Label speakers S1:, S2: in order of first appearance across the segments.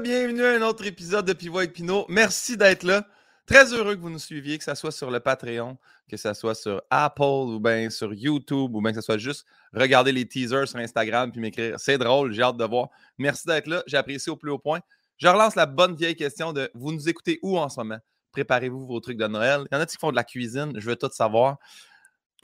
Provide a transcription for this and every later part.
S1: bienvenue à un autre épisode de Pivot avec Pinot. Merci d'être là. Très heureux que vous nous suiviez, que ce soit sur le Patreon, que ce soit sur Apple ou bien sur YouTube ou bien que ce soit juste regarder les teasers sur Instagram puis m'écrire. C'est drôle, j'ai hâte de voir. Merci d'être là, j'apprécie au plus haut point. Je relance la bonne vieille question de vous nous écoutez où en ce moment? Préparez-vous vos trucs de Noël. Il y en a qui font de la cuisine, je veux tout savoir.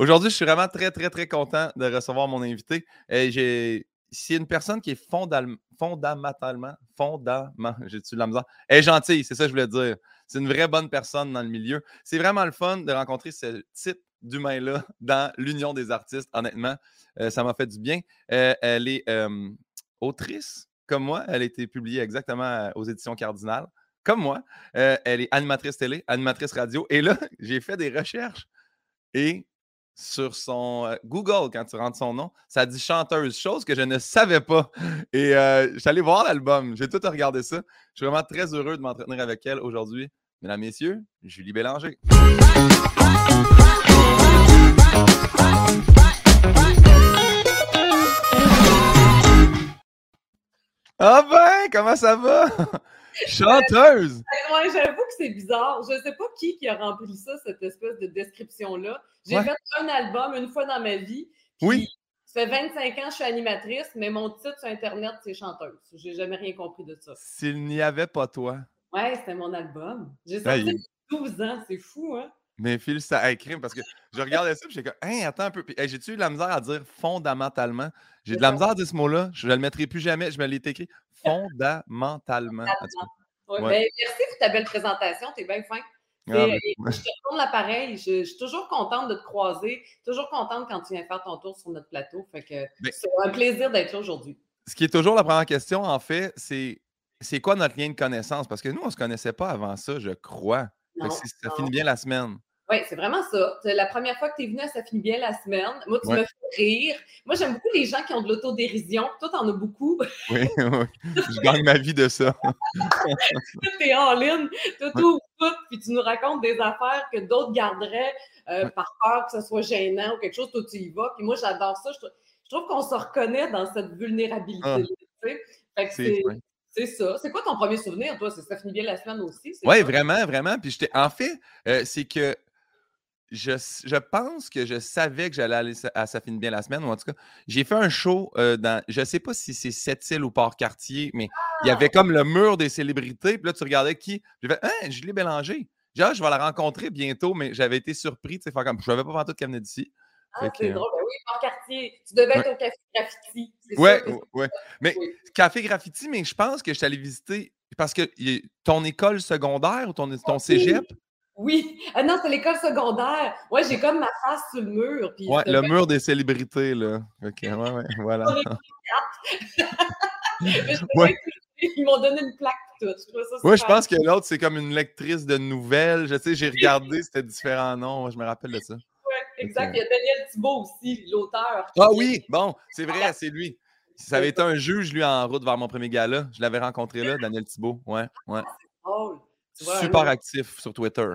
S1: Aujourd'hui, je suis vraiment très, très, très content de recevoir mon invité. Et j'ai c'est une personne qui est fondamentalement, fondamentalement, j'ai-tu de la misère, est gentille, c'est ça que je voulais dire. C'est une vraie bonne personne dans le milieu. C'est vraiment le fun de rencontrer ce type d'humain-là dans l'Union des artistes, honnêtement. Euh, ça m'a fait du bien. Euh, elle est autrice, comme moi. Elle a été publiée exactement aux éditions Cardinal, comme moi. Euh, elle est animatrice télé, animatrice radio. Et là, j'ai fait des recherches et sur son euh, Google, quand tu rentres son nom, ça dit chanteuse, chose que je ne savais pas. Et euh, voir l'album, j'ai tout regardé ça. Je suis vraiment très heureux de m'entretenir avec elle aujourd'hui. Mesdames, Messieurs, Julie Bélanger. Ah ben, comment ça va? Chanteuse!
S2: Ouais, j'avoue que c'est bizarre. Je ne sais pas qui, qui a rempli ça, cette espèce de description-là. J'ai fait un album une fois dans ma vie.
S1: Oui.
S2: Ça fait 25 ans que je suis animatrice, mais mon titre sur Internet, c'est chanteuse. J'ai jamais rien compris de ça.
S1: S'il n'y avait pas toi.
S2: Ouais, c'était mon album. J'ai sorti 12 ans, c'est fou, hein?
S1: Mais Phil, ça écrit parce que je regardais ça et j'étais comme, hein, attends un peu. J'ai-tu eu de la misère à dire fondamentalement? J'ai de la misère à dire ce mot-là. Je ne le mettrai plus jamais. Je me l'ai écrit fondamentalement.
S2: Ouais, ben, merci pour ta belle présentation. Tu es bien fin. Ah, ben, je te retourne l'appareil. Je, suis toujours contente de te croiser. Toujours contente quand tu viens faire ton tour sur notre plateau. Fait que ben c'est un plaisir d'être là aujourd'hui.
S1: Ce qui est toujours la première question, en fait, c'est c'est quoi notre lien de connaissance? Parce que nous, on ne se connaissait pas avant ça, je crois. Ça finit bien la semaine.
S2: Oui, c'est vraiment ça. La première fois que tu es venu Ça finit bien la semaine. Moi, tu me fais rire. Moi, j'aime beaucoup les gens qui ont de l'autodérision. Toi, en as beaucoup.
S1: Oui, oui. Je gagne ma vie de ça.
S2: tu es en ligne, tu tout, tout, puis tu nous racontes des affaires que d'autres garderaient euh, par peur que ce soit gênant ou quelque chose. Toi, tu y vas. Puis moi, j'adore ça. Je, trouve qu'on se reconnaît dans cette vulnérabilité. Ah. c'est ça. C'est quoi ton premier souvenir, toi? Ça finit bien la semaine aussi?
S1: Oui, vraiment, vraiment. Puis en fait, euh, c'est que je, pense que je savais que j'allais aller à Ça finit bien la semaine, ou en tout cas, j'ai fait un show euh, dans, je ne sais pas si c'est Sept-Îles ou Port-Cartier, mais il y avait ah! comme le mur des célébrités, puis là, tu regardais qui, j'ai fait, hein, Julie Bélanger. Genre, je vais la rencontrer bientôt, mais j'avais été surpris, tu sais, comme, je n'avais pas vendu qu'elle venait d'ici.
S2: Ah, c'est drôle. Ben oui, Port-Cartier. Tu devais être au Café Graffiti.
S1: Oui, oui. Mais Café Graffiti, mais je pense que je suis allé visiter parce que ton école secondaire ou ton, ton cégep,
S2: oui. Ah non, c'est l'école secondaire. Ouais, j'ai comme ma face sur le mur.
S1: Puis ouais, le mur des célébrités, là. OK, ouais, ouais, voilà.
S2: Ils m'ont donné une plaque tout.
S1: Oui, je pense que l'autre, c'est comme une lectrice de nouvelles. Je sais, j'ai regardé, c'était différents noms. Je me rappelle de ça.
S2: Exact. Il y a Daniel Thibault aussi, l'auteur.
S1: Ah oui, bon, c'est vrai, c'est lui. Ça avait été un juge, lui, en route vers mon premier gala, je l'avais rencontré là, Daniel Thibault. Ouais, ouais. Ah. Super actif sur Twitter.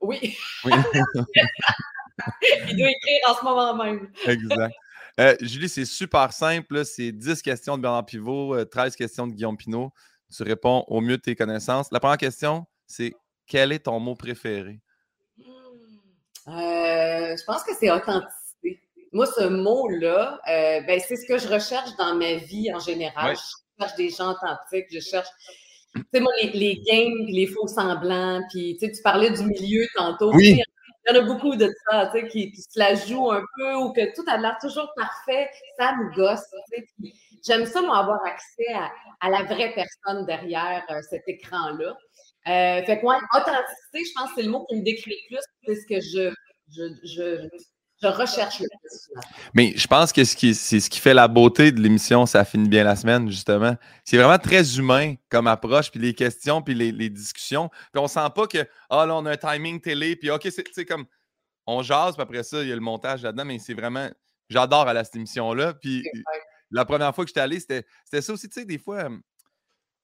S2: Oui. oui. Il doit écrire en ce moment même.
S1: exact. Euh, Julie, c'est super simple. C'est 10 questions de Bernard Pivot, 13 euh, questions de Guillaume Pinot. Tu réponds au mieux de tes connaissances. La première question, c'est quel est ton mot préféré?
S2: Euh, je pense que c'est authenticité. Moi, ce mot-là, ben, c'est ce que je recherche dans ma vie en général. Je cherche des gens authentiques, je cherche tu sais, moi, les, les games, les faux semblants, puis tu sais, tu parlais du milieu tantôt.
S1: Oui.
S2: Il y en a beaucoup de ça, tu sais, qui, se la jouent un peu ou que tout a l'air toujours parfait. Ça me gosse. J'aime ça, moi, avoir accès à, la vraie personne derrière euh, cet écran-là. Euh, fait que, moi, authenticité, je pense que c'est le mot qui me décrit le plus. C'est ce que je, je, je, je recherche le
S1: Mais je pense que c'est ce qui fait la beauté de l'émission Ça finit bien la semaine, justement. C'est vraiment très humain comme approche, puis les questions, puis les, discussions. Puis on sent pas que, ah là, on a un timing télé, puis OK, c'est comme, on jase, puis après ça, il y a le montage là-dedans, mais c'est vraiment, j'adore à cette émission-là. Puis la première fois que j'étais allé, c'était ça aussi, tu sais, des fois,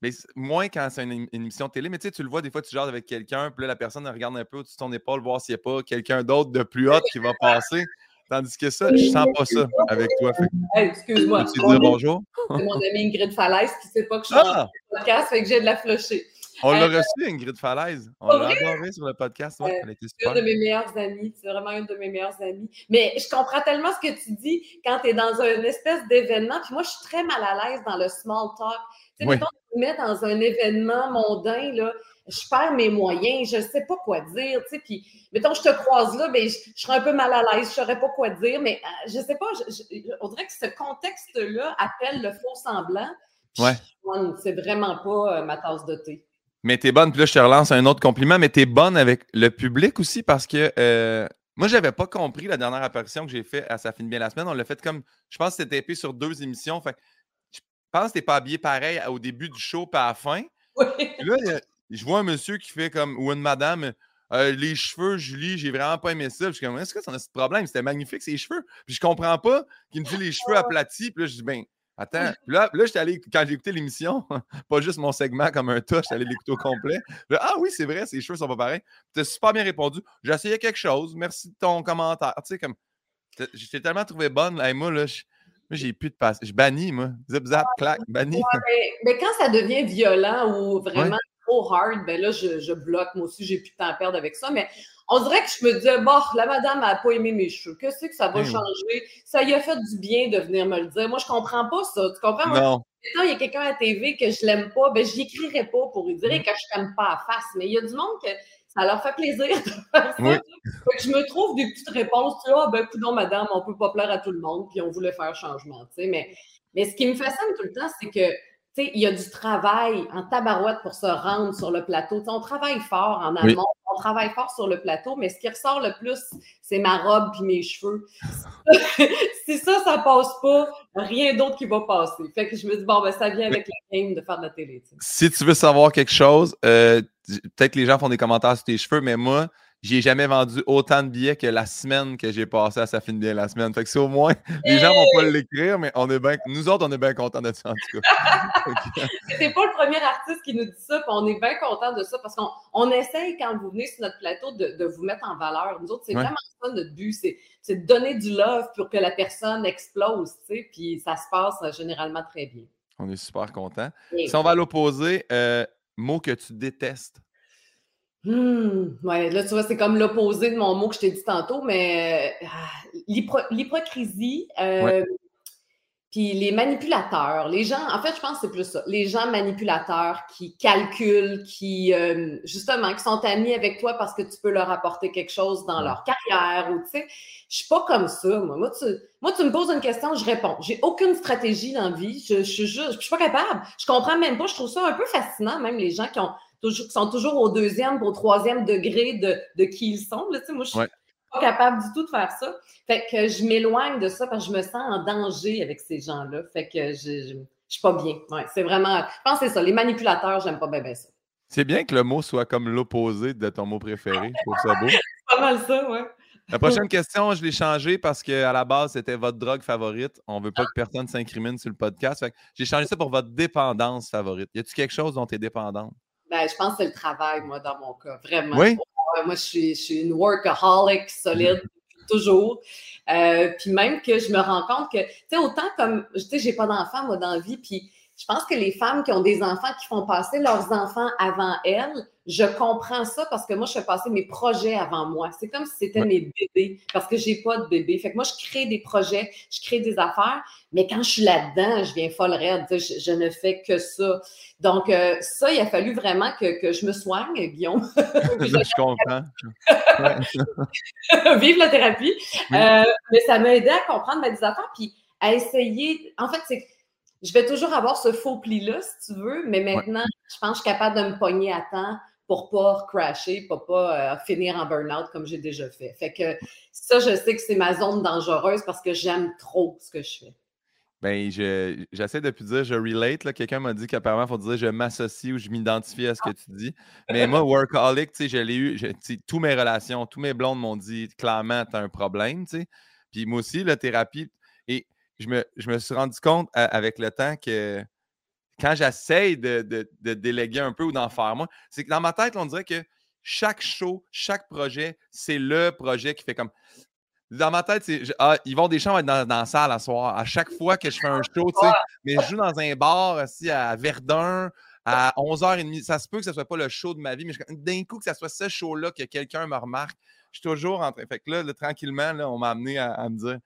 S1: mais moins quand c'est une, émission télé, mais tu sais, tu le vois, des fois, tu jases avec quelqu'un, puis là, la personne regarde un peu au-dessus de ton épaule, voir s'il n'y a pas quelqu'un d'autre de plus haut qui va passer. Tandis que ça, je sens pas ça avec toi.
S2: Hey, excuse-moi.
S1: Tu dire bonjour?
S2: C'est mon ami Ingrid Falaise qui sait pas que je suis ah! en podcast, fait que j'ai de la flusher.
S1: On l'a euh, reçu, Ingrid Falaise. On l'a adoré sur le podcast. Ouais, elle était super.
S2: C'est une de mes meilleures amies. C'est vraiment une de mes meilleures amies. Mais je comprends tellement ce que tu dis quand tu es dans une espèce d'événement. Puis moi, je suis très mal à l'aise dans le small talk. Tu sais, mettons, mets dans un événement mondain, là, je perds mes moyens, je ne sais pas quoi dire, tu sais, puis, mettons, je te croise là, ben, je, je, serais un peu mal à l'aise, je ne saurais pas quoi dire, mais euh, je ne sais pas, on dirait que ce contexte-là appelle le faux semblant.
S1: Ouais.
S2: C'est vraiment pas euh, ma tasse de thé.
S1: Mais t'es bonne, puis là, je te relance un autre compliment, mais t'es bonne avec le public aussi parce que euh, moi, j'avais pas compris la dernière apparition que j'ai faite à Ça finit bien la semaine. On l'a fait comme, je pense que c'était épais sur deux émissions. Fait je pense que t'es pas habillé pareil au début du show pas à la fin.
S2: Oui.
S1: là, je vois un monsieur qui fait comme, ou une madame, euh, les cheveux, Julie, j'ai vraiment pas aimé ça. je suis comme, est-ce que c'est un problème? C'était magnifique, ces cheveux. Puis je comprends pas qu'il me dit les cheveux aplatis. Puis là, je dis, ben, attends. Puis là, là j'étais allé, quand j'ai écouté l'émission, pas juste mon segment comme un tas, j'étais allé l'écouter au complet. ah oui, c'est vrai, ses cheveux sont pas pareils. Tu as super bien répondu. J'ai essayé quelque chose. Merci de ton commentaire. Tu sais, comme, j'étais tellement trouvé bonne. Là, moi, là, j'ai plus de passe. Je bannis, moi. Zip, zap, clac, bannis.
S2: mais, quand ça devient violent ou vraiment trop hard, ben là, je, bloque. Moi aussi, j'ai plus de temps à perdre avec ça. Mais on dirait que je me disais, bon, la madame n'a pas aimé mes cheveux. Qu'est-ce que ça va ben changer? Ça lui a fait du bien de venir me le dire. Moi, je comprends pas ça. Tu comprends?
S1: Non.
S2: Quand il y a quelqu'un à la TV que je l'aime pas, ben, je écrirai pas pour lui dire mm. que je t'aime pas à face. Mais il y a du monde que ça leur fait plaisir de faire ça. je me trouve des petites réponses. Tu ah, ben, non, madame, on peut pas plaire à tout le monde, puis on voulait faire changement. Tu sais. Mais, mais ce qui me fascine tout le temps, c'est que il y a du travail en tabarouette pour se rendre sur le plateau. on travaille fort en amont, on travaille fort sur le plateau, mais ce qui ressort le plus, c'est ma robe puis mes cheveux. si ça, ça passe pas, rien d'autre qui va passer. Fait que je me dis, bon, ben, ça vient avec la game de faire de la télé.
S1: Si tu veux savoir quelque chose, euh, peut-être que les gens font des commentaires sur tes cheveux, mais moi, j'ai jamais vendu autant de billets que la semaine que j'ai passé à Ça finit bien la semaine. Fait que c'est au moins, les gens vont pas l'écrire, mais on est nous autres, on est bien contents de ça, en tout cas.
S2: c'est pas le premier artiste qui nous dit ça, puis on est bien contents de ça parce qu'on on essaye, quand vous venez sur notre plateau, de, vous mettre en valeur. Nous autres, c'est vraiment ça notre but, c'est de donner du love pour que la personne explose, tu sais, puis ça se passe euh, généralement très bien.
S1: On est super contents. Si on va à l'opposé, euh, mot que tu détestes.
S2: Hum, ouais, là, tu vois, c'est comme l'opposé de mon mot que je t'ai dit tantôt, mais euh, l'hypocrisie, euh, puis les manipulateurs, les gens, en fait, je pense que c'est plus ça, les gens manipulateurs qui calculent, qui, euh, justement, qui sont amis avec toi parce que tu peux leur apporter quelque chose dans leur carrière ou, tu sais, je suis pas comme ça, moi. Moi tu, moi, tu me poses une question, je réponds. J'ai aucune stratégie dans la vie, je, je, je, je suis pas capable. Je comprends même pas, je trouve ça un peu fascinant, même les gens qui ont toujours, sont toujours au deuxième, au troisième degré de, de qui ils sont. Là, moi, je suis pas capable du tout de faire ça. Fait que je m'éloigne de ça parce que je me sens en danger avec ces gens-là. Fait que je, je, suis pas bien. Ouais, c'est vraiment. Je pense que c'est ça. Les manipulateurs, j'aime pas bien, ça.
S1: C'est bien que le mot soit comme l'opposé de ton mot préféré. Je trouve ça beau.
S2: c'est pas mal ça, ouais.
S1: La prochaine question, je l'ai changée parce qu'à la base, c'était votre drogue favorite. On ne veut pas que personne s'incrimine sur le podcast. J'ai changé ça pour votre dépendance favorite. Y a-t-il quelque chose dont tu es dépendante?
S2: Ben, je pense que c'est le travail, moi, dans mon cas, vraiment.
S1: Oui?
S2: Moi, je suis, je suis une workaholic solide toujours. Euh, puis même que je me rends compte que, tu sais, autant comme, tu sais, j'ai pas d'enfant, moi, dans la vie, puis je pense que les femmes qui ont des enfants qui font passer leurs enfants avant elles, je comprends ça parce que moi, je fais passer mes projets avant moi. C'est comme si c'était mes bébés parce que j'ai pas de bébé. Fait que moi, je crée des projets, je crée des affaires, mais quand je suis là-dedans, je viens folle raide. Je, je, ne fais que ça. Donc, euh, ça, il a fallu vraiment que, que je me soigne, Guillaume.
S1: je comprends.
S2: Vive la thérapie. Euh, mais ça m'a aidé à comprendre mes affaires puis à essayer. En fait, c'est je vais toujours avoir ce faux pli-là, si tu veux, mais maintenant, je pense que je suis capable de me pogner à temps pour pas crasher, pour pas euh, finir en burn-out comme j'ai déjà fait. Fait que ça, je sais que c'est ma zone dangereuse parce que j'aime trop ce que je fais.
S1: Ben, j'essaie depuis de dire je relate. Quelqu'un m'a dit qu'apparemment, il faut dire je m'associe ou je m'identifie à ce que tu dis. Mais moi, workaholic, tu sais, je l'ai eu. Toutes mes relations, tous mes blondes m'ont dit clairement, tu as un problème. tu sais. Puis moi aussi, la thérapie. Je me, je me suis rendu compte avec le temps que quand j'essaye de, de, déléguer un peu ou d'en faire moins, c'est que dans ma tête, on dirait que chaque show, chaque projet, c'est le projet qui fait comme Dans ma tête, c'est ah, Yvon Deschamps va être dans, dans la salle à soir. À chaque fois que je fais un show, tu sais, mais je joue dans un bar aussi à Verdun à 11h30. Ça se peut que ce soit pas le show de ma vie, mais d'un coup que ce soit ce show-là que quelqu'un me remarque, je suis toujours en train. Fait que là, tranquillement, là, on m'a amené à, me dire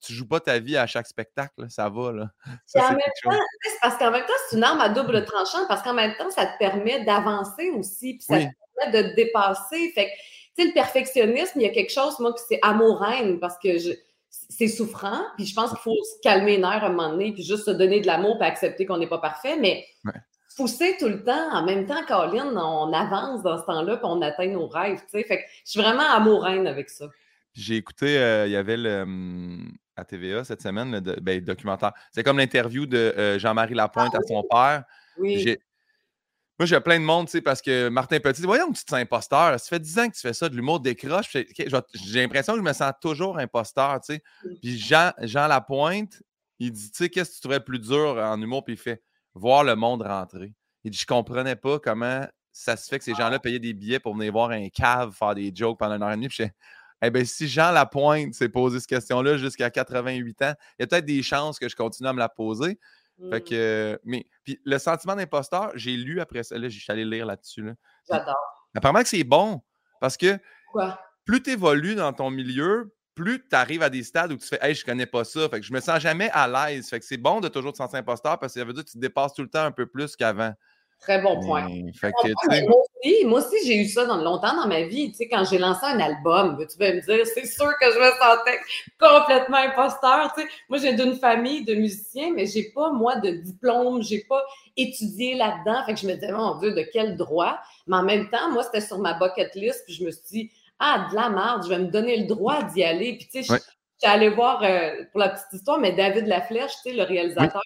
S1: tu joues pas ta vie à chaque spectacle, ça va. Là.
S2: Ça, en même temps, parce qu'en même temps, c'est une arme à double tranchant, parce qu'en même temps, ça te permet d'avancer aussi, puis ça te permet de te dépasser. Fait que, le perfectionnisme, il y a quelque chose, moi, que c'est amour-haine, parce que c'est souffrant, puis je pense qu'il faut se calmer les nerfs à un moment donné, puis juste se donner de l'amour, puis accepter qu'on n'est pas parfait, mais pousser tout le temps, en même temps, Caroline, on avance dans ce temps-là, puis on atteint nos rêves, tu sais. Fait que je suis vraiment amour-haine avec ça.
S1: J'ai écouté, euh, il y avait le, hum, à TVA cette semaine, le, ben, documentaire. C'est comme l'interview de euh, Jean-Marie Lapointe à son père.
S2: Oui.
S1: Moi, j'ai plein de monde, tu sais, parce que Martin Petit, voyons que tu te sens imposteur. Ça fait 10 ans que tu fais ça, de l'humour décroche. J'ai l'impression que je me sens toujours imposteur, tu sais. Puis Jean, Jean Lapointe, il dit, tu sais, qu'est-ce que tu trouverais plus dur en humour? Puis il fait, voir le monde rentrer. Il dit, je comprenais pas comment ça se fait que ces gens-là payaient des billets pour venir voir un cave faire des jokes pendant une heure et demie. Puis eh bien, si Jean Lapointe s'est posé cette question-là jusqu'à 88 ans, il y a peut-être des chances que je continue à me la poser. Fait mmh. que, mais, puis le sentiment d'imposteur, j'ai lu après ça. Là, je suis allé lire là-dessus. Là.
S2: J'adore.
S1: Apparemment que c'est bon parce que plus tu évolues dans ton milieu, plus tu arrives à des stades où tu fais Hey, je connais pas ça. Fait que je me sens jamais à l'aise. Fait que c'est bon de toujours te sentir imposteur parce que ça veut dire que tu te dépasses tout le temps un peu plus qu'avant.
S2: Très bon point. moi aussi, j'ai eu ça dans, longtemps dans ma vie. Tu sais, quand j'ai lancé un album, tu vas me dire, c'est sûr que je me sentais complètement imposteur. Tu sais, moi, j'ai d'une famille de musiciens, mais j'ai pas, moi, de diplôme, j'ai pas étudié là-dedans. Fait que je me disais, mon Dieu, de quel droit? Mais en même temps, moi, c'était sur ma bucket list, puis je me suis dit, ah, de la merde, je vais me donner le droit d'y aller. Puis, tu sais, je suis allée voir, euh, pour la petite histoire, mais David Laflèche, tu sais, le réalisateur,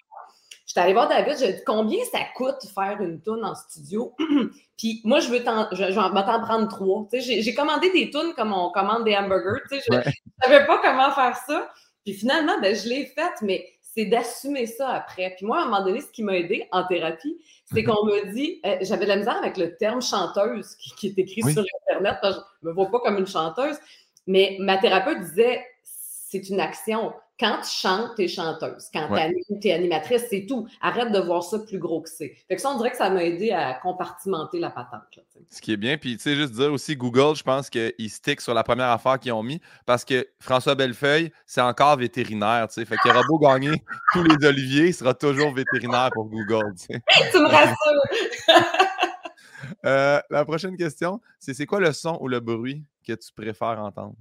S2: J'étais allée voir David, j'ai dit combien ça coûte faire une toune en studio? Puis moi, je veux t'en, je, je vais t'en prendre trois. J'ai, commandé des tunes comme on commande des hamburgers. Je ne savais pas comment faire ça. Puis finalement, ben, je l'ai faite, mais c'est d'assumer ça après. Puis moi, à un moment donné, ce qui m'a aidé en thérapie, c'est qu'on me dit, euh, j'avais de la misère avec le terme chanteuse qui, est écrit sur Internet, je ne me vois pas comme une chanteuse, mais ma thérapeute disait, c'est une action. Quand tu chantes, tu es chanteuse. Quand tu es animatrice, c'est tout. Arrête de voir ça plus gros que c'est. Fait que ça, on dirait que ça m'a aidé à compartimenter la patente.
S1: Ce qui est bien. Puis, tu sais, juste dire aussi, Google, je pense qu'ils stick sur la première affaire qu'ils ont mis parce que François Bellefeuille, c'est encore vétérinaire. Tu sais. Fait qu'il aura beau gagner tous les oliviers, il sera toujours vétérinaire pour Google. Tu,
S2: tu me rassures.
S1: Euh, la prochaine question, c'est c'est quoi le son ou le bruit que tu préfères entendre?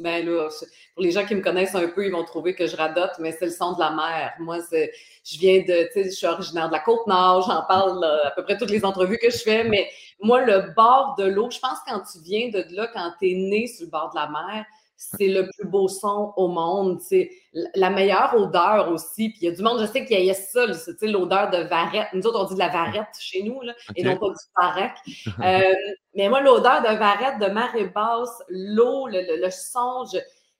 S2: Ben là, pour les gens qui me connaissent un peu, ils vont trouver que je radote, mais c'est le son de la mer. Moi, je viens de, tu sais, je suis originaire de la Côte-Nord, j'en parle à peu près toutes les entrevues que je fais, mais moi, le bord de l'eau, je pense quand tu viens de là, quand tu es né sur le bord de la mer, c'est le plus beau son au monde. C'est la meilleure odeur aussi. Puis il y a du monde, je sais qu'il y a ça, l'odeur de varette. Nous autres, on dit de la varette chez nous, là, et non pas du varec. Euh, mais moi, l'odeur de varette, de marée basse, l'eau, le, son,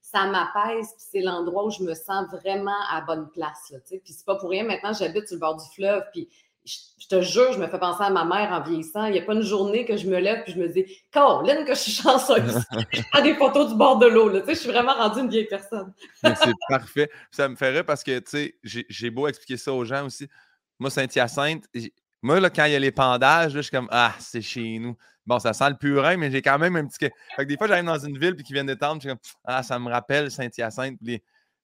S2: ça m'apaise. Puis c'est l'endroit où je me sens vraiment à bonne place. Là, puis c'est pas pour rien. Maintenant, j'habite sur le bord du fleuve. Puis je te jure, je me fais penser à ma mère en vieillissant. Il n'y a pas une journée que je me lève et je me dis, Caroline, que je suis chanceuse. je prends des photos du bord de l'eau. Tu sais, je suis vraiment rendue une vieille personne.
S1: c'est parfait. Ça me ferait parce que, tu sais, j'ai beau expliquer ça aux gens aussi. Moi, Saint-Hyacinthe, moi, là, quand il y a les pendages, je suis comme, ah, c'est chez nous. Bon, ça sent le purin, mais j'ai quand même un petit. Fait que des fois, j'arrive dans une ville puis qu'ils viennent d'étendre, je suis comme, ah, ça me rappelle Saint-Hyacinthe.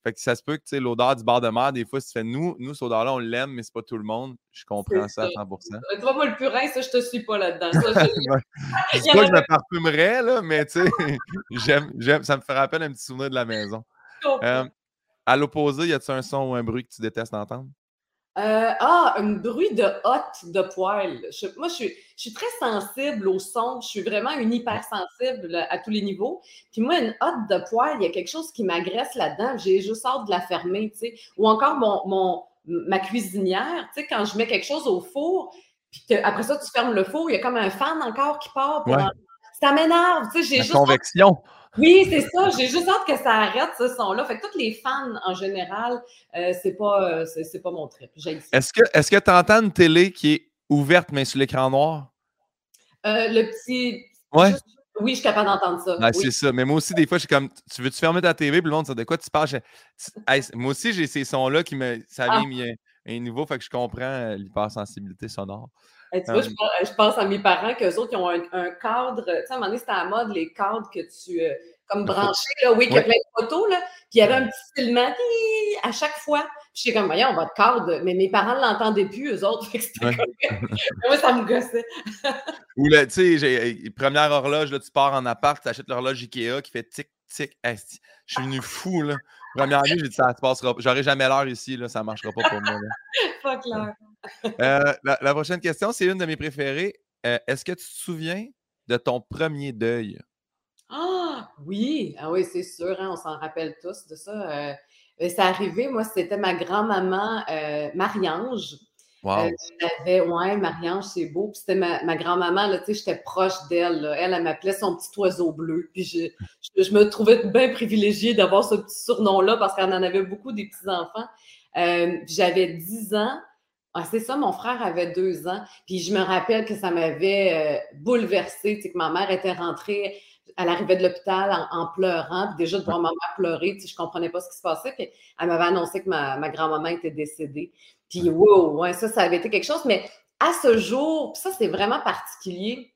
S1: Fait que ça se peut que l'odeur du bord de mer, des fois, si tu fais nous, nous, cette odeur-là, on l'aime, mais c'est pas tout le monde. Je comprends ça, à 100%
S2: Toi, moi, le purin, ça, je te suis pas là-dedans.
S1: Je... pas que je me parfumerais, là, mais tu sais, j'aime, j'aime, ça me fait rappel un petit souvenir de la maison. Euh, à l'opposé, y a-t-il un son ou un bruit que tu détestes entendre?
S2: Euh, ah, un bruit de hotte de poêle. moi, je suis, très sensible au son. Je suis vraiment une hypersensible à tous les niveaux. Puis moi, une hotte de poêle, il y a quelque chose qui m'agresse là-dedans. J'ai juste hâte de la fermer, tu sais. Ou encore mon, ma cuisinière, tu sais, quand je mets quelque chose au four, puis après ça, tu fermes le four, il y a comme un fan encore qui part. Ça m'énerve, tu sais. J'ai juste.
S1: Convection.
S2: Oui, c'est ça. J'ai juste hâte que ça arrête, ce son-là. Fait que tous les fans, en général, euh, c'est pas, euh, c'est, pas mon trip.
S1: Est-ce que est-ce que tu entends une télé qui est ouverte, mais sur l'écran noir?
S2: Euh, le petit.
S1: Ouais.
S2: Oui, je suis capable d'entendre ça.
S1: Ben, c'est ça. Mais moi aussi, des fois, je suis comme, tu veux-tu fermer ta TV? Puis le monde, de quoi tu parles? moi aussi, j'ai ces sons-là qui me. Ça vient ah. un, nouveau, fait que je comprends l'hypersensibilité sonore.
S2: Tu vois, je, pense à mes parents qu'eux autres, ils ont un, cadre. Tu sais, à un moment donné, c'était à la mode, les cadres que tu. Euh, comme branché, là, oui, qui a plein de photos, là. Puis il y avait un petit filament à chaque fois. Puis j'étais comme, voyons, votre cadre, mais mes parents ne l'entendaient plus, eux autres. Moi, ça me gossait.
S1: Ou là, tu sais, première horloge, là, tu pars en appart, tu achètes l'horloge Ikea qui fait tic, tic. je suis venu fou, là. Première nuit, j'ai dit, ça se passera pas. J'aurai jamais l'heure ici, là, ça ne marchera pas pour moi.
S2: Pas clair.
S1: Euh, la, prochaine question, c'est une de mes préférées. Euh, est-ce que tu te souviens de ton premier deuil?
S2: Ah oui, ah oui, c'est sûr, hein, on s'en rappelle tous de ça. Euh, c'est arrivé, moi, c'était ma grand-maman euh, Marie-Ange. Wow. Euh, ouais, Marie-Ange, c'est beau. Puis c'était ma, grand-maman, là, tu sais, j'étais proche d'elle. Elle, elle, m'appelait son petit oiseau bleu. Puis je, je, me trouvais bien privilégiée d'avoir ce petit surnom-là parce qu'elle en avait beaucoup des petits-enfants. J'avais 10 ans. Ah, c'est ça, mon frère avait deux ans. Puis je me rappelle que ça m'avait bouleversée, tu sais, que ma mère était rentrée elle arrivait de l'hôpital en, pleurant. Puis déjà, de voir ma mère pleurer, je ne comprenais pas ce qui se passait. Puis elle m'avait annoncé que ma, grand-maman était décédée. Puis, wow, ouais, ça, ça avait été quelque chose. Mais à ce jour, ça, c'est vraiment particulier.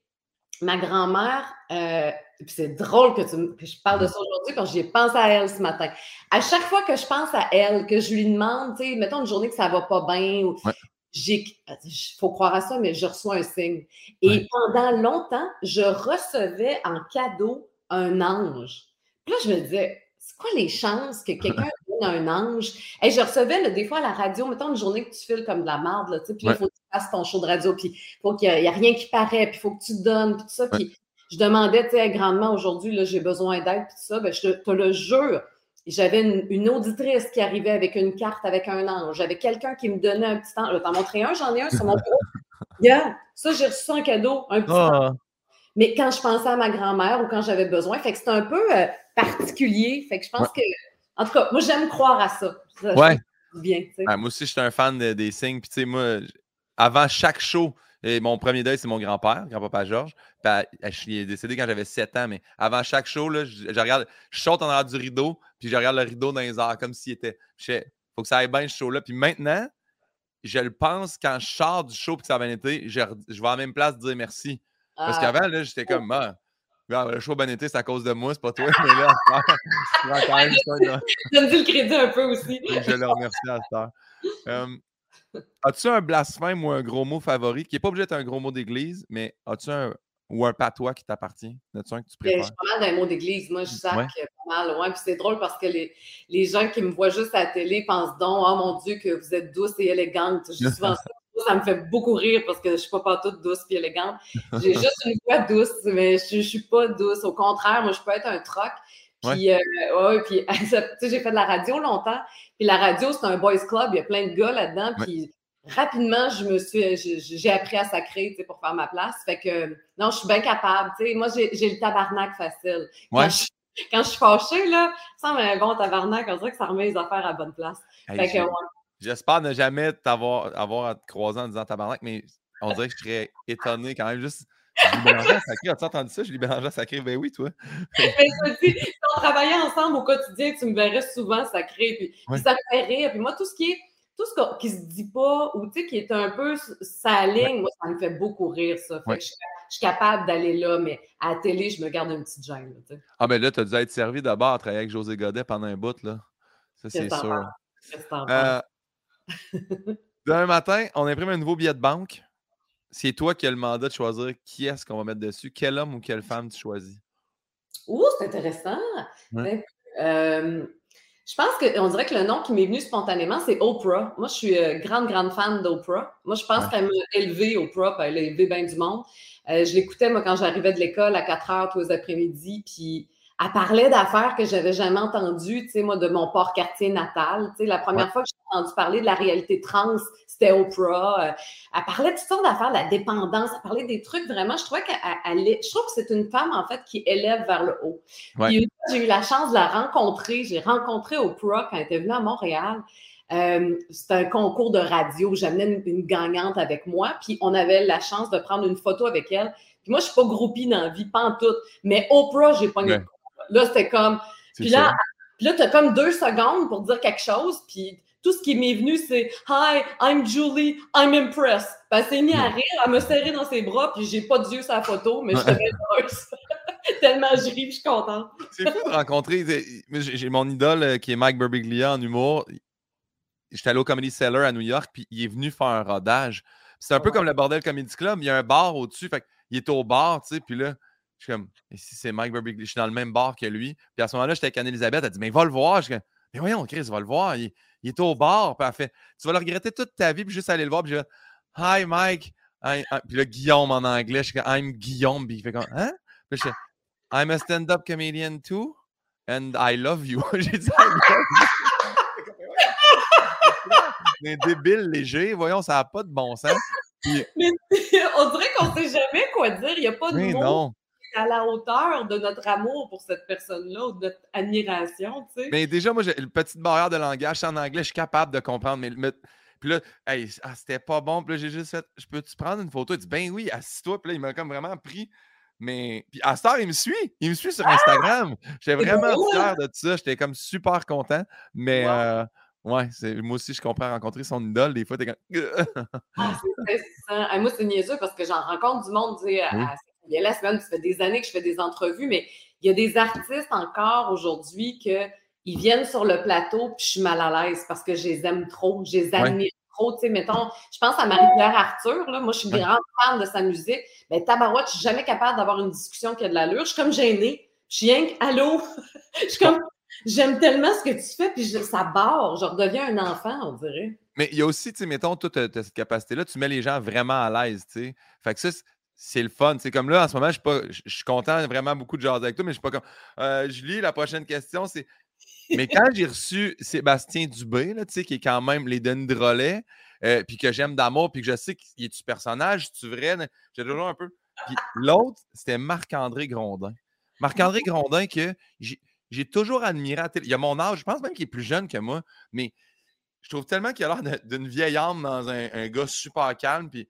S2: Ma grand-mère, euh, puis c'est drôle que, tu, je parle de ça aujourd'hui quand j'y pensé à elle ce matin. À chaque fois que je pense à elle, que je lui demande, tu sais, mettons une journée que ça va pas bien, ou il faut croire à ça, mais je reçois un signe. Et pendant longtemps, je recevais en cadeau un ange. Puis là, je me disais, c'est quoi les chances que quelqu'un donne un ange? Et je recevais des fois à la radio, mettons une journée que tu files comme de la marde, là, puis il faut que tu fasses ton show de radio, puis il faut qu'il n'y ait rien qui paraît, puis il faut que tu donnes, puis tout ça. Puis je demandais, grandement aujourd'hui, j'ai besoin d'aide, puis tout ça. Ben, je te le jure, j'avais une, auditrice qui arrivait avec une carte avec un ange. J'avais quelqu'un qui me donnait un petit ange. Je t'en montrer un, j'en ai un sur mon bureau. Yeah, ça, j'ai reçu un cadeau, un petit ah. Mais quand je pensais à ma grand-mère ou quand j'avais besoin, fait que c'est un peu euh, particulier. Fait que je pense que, en tout cas, moi, j'aime croire à ça.
S1: ouais. Bien, moi aussi, je suis un fan des signes. Puis, tu sais, moi, avant chaque show, et mon premier deuil, c'est mon grand-père, grand-papa Georges. il est décédé quand j'avais 7 ans, mais avant chaque show, là, je, regarde, je saute en arrière du rideau, puis je regarde le rideau dans les airs, comme s'il était. Il faut que ça aille bien ce show-là. Puis maintenant, je le pense quand je sors du show et que ça a bien été, je, je vais à la même place dire merci. Parce ah. qu'avant, j'étais comme, ah, le show bien été, c'est à cause de moi, c'est pas toi. Mais là,
S2: je quand même ça. Donne le crédit un peu aussi?
S1: je le remercie à ça. As-tu un blasphème ou un gros mot favori, qui n'est pas obligé d'être un gros mot d'église, mais as-tu un ou un patois qui t'appartient? As-tu un que tu préfères?
S2: Je suis pas mal d'un mot d'église. Moi, je sac pas mal loin. Puis c'est drôle parce que les, les, gens qui me voient juste à la télé pensent donc, oh mon Dieu, que vous êtes douce et élégante. Je souvent ça. Ça me fait beaucoup rire parce que je ne suis pas, pas toute douce et élégante. J'ai juste une voix douce, mais je ne suis pas douce. Au contraire, moi, je peux être un troc. Puis, euh, ouais, puis j'ai fait de la radio longtemps. Puis la radio, c'est un boys club, il y a plein de gars là-dedans. Puis rapidement, je me suis, j'ai appris à sacrer, pour faire ma place. Fait que, non, je suis bien capable. Moi, j'ai le tabarnak facile. Quand, je, quand, je, suis fâchée, là, ça me un bon tabarnak, on dirait que ça remet les affaires à bonne place.
S1: J'espère ne jamais t'avoir avoir à te croiser en disant tabarnak, mais on dirait que je serais étonné quand même juste Julie Bélanger sacré, as-tu entendu ça? Julie Bélanger sacré, ben oui, toi.
S2: Mais si on travaillait ensemble au quotidien, tu me verrais souvent sacré, puis, ça me fait rire. Puis moi, tout ce qui est, tout ce qui se dit pas, ou tu sais, qui est un peu sa ligne, moi, ça me fait beaucoup rire, ça. Fait que je, suis capable d'aller là, mais à la télé, je me garde une petite gêne.
S1: ah, ben là, tu as dû être servi d'abord à travailler avec José Godet pendant un bout, là. Ça, c'est sûr. Euh, demain matin, on imprime un nouveau billet de banque c'est toi qui as le mandat de choisir qui est-ce qu'on va mettre dessus. Quel homme ou quelle femme tu choisis?
S2: Ouh, c'est intéressant. je pense qu'on dirait que le nom qui m'est venu spontanément, c'est Oprah. Moi, je suis euh, grande, grande fan d'Oprah. Moi, je pense qu'elle m'a élevé, Oprah, puis elle a élevé bien du monde. Euh, je l'écoutais, moi, quand j'arrivais de l'école à 4 heures tous les après-midi, puis elle parlait d'affaires que j'avais jamais entendues, tu sais, moi, de mon port-quartier natal. Tu sais, la première fois que j'ai entendu parler de la réalité trans, c'était Oprah. Euh, elle parlait de toutes sortes d'affaires, de la dépendance, elle parlait des trucs vraiment. Je trouvais qu'elle je trouve que c'est une femme, en fait, qui élève vers le haut. J'ai eu la chance de la rencontrer. J'ai rencontré Oprah quand elle était venue à Montréal. Euh, c'était un concours de radio. J'amenais une, gagnante avec moi, puis on avait la chance de prendre une photo avec elle. Puis moi, je suis pas groupie dans la vie, pas en tout. Mais Oprah, j'ai pas une. Là, c'était comme. Puis là, puis là, tu as comme deux secondes pour dire quelque chose, puis tout ce qui m'est venu, c'est Hi, I'm Julie, I'm impressed. Puis elle s'est mise à rire, elle me serré dans ses bras, puis j'ai pas Dieu sa photo, mais je suis heureuse. Tellement je ris, je suis contente.
S1: c'est fou de rencontrer. J'ai mon idole euh, qui est Mike Birbiglia en humour. J'étais allé au Comedy Cellar à New York, puis il est venu faire un rodage. C'est un peu comme le Bordel Comedy Club. Il y a un bar au-dessus. Fait il est au bar, tu sais, puis là, je suis comme, ici c'est Mike Birbiglia, je suis dans le même bar que lui. Puis à ce moment-là, j'étais avec Anne-Elisabeth, elle dit, mais va le voir. Je dis, mais voyons, Chris, va le voir. Il, est au bar. Puis elle fait, tu vas le regretter toute ta vie, puis juste aller le voir. Puis je dis, Hi Mike. puis là, Guillaume en anglais, je dis, I'm Guillaume. Puis il fait comme, hein? Puis je dis, I'm a stand-up comedian too, and I love you. J'ai dit, I love you. Mais débile léger, voyons, ça n'a pas de bon sens.
S2: Mais, on dirait qu'on ne sait jamais quoi dire. Il n'y a pas de mot à la hauteur de notre amour pour cette personne-là ou de notre admiration. Tu sais.
S1: Mais déjà, moi, j'ai une petite barrière de langage. En anglais, je suis capable de comprendre. Mais, puis là, hey, ah, c'était pas bon. Puis là, j'ai juste fait Je peux-tu prendre une photo? Il dit Ben oui, assis-toi. Puis là, il m'a comme vraiment pris. Mais puis à Star, il me suit. Il me suit sur Instagram. J'étais vraiment fier de ça. J'étais comme super content. Mais euh, ouais, moi aussi, je comprends rencontrer son idole. Des fois, t'es comme.
S2: ah, c'est ça. moi, c'est niaiseux parce que j'en rencontre du monde. Tu sais, il y a la semaine, ça fait des années que je fais des entrevues, mais il y a des artistes encore aujourd'hui qu'ils viennent sur le plateau puis je suis mal à l'aise parce que je les aime trop, je les admire trop. Tu sais, mettons, je pense à Marie-Claire Arthur, là, moi je suis une grande fan de sa musique. Mais ben, Tabarouette, je suis jamais capable d'avoir une discussion qui a de l'allure. Je suis comme gênée. Je suis rien que, allô? je suis comme, j'aime tellement ce que tu fais, puis ça barre. Je redeviens un enfant, on dirait.
S1: Mais il y a aussi, tu sais, mettons, toute cette capacité-là, tu mets les gens vraiment à l'aise, tu sais. Fait que ça, c'est le fun. C'est comme là, en ce moment, je suis, pas, je, suis content vraiment beaucoup de jaser avec toi, mais je suis pas comme. Euh, Julie, la prochaine question, c'est. Mais quand j'ai reçu Sébastien Dubé, là, qui est quand même les Denis de euh, puis que j'aime d'amour, puis que je sais qu'il est du personnage, tu vrai, j'ai toujours un peu. Puis l'autre, c'était Marc-André Grondin. Marc-André Grondin, que j'ai toujours admiré à Il a mon âge, je pense même qu'il est plus jeune que moi, mais je trouve tellement qu'il a l'air d'une vieille âme dans un, un, gars super calme. Puis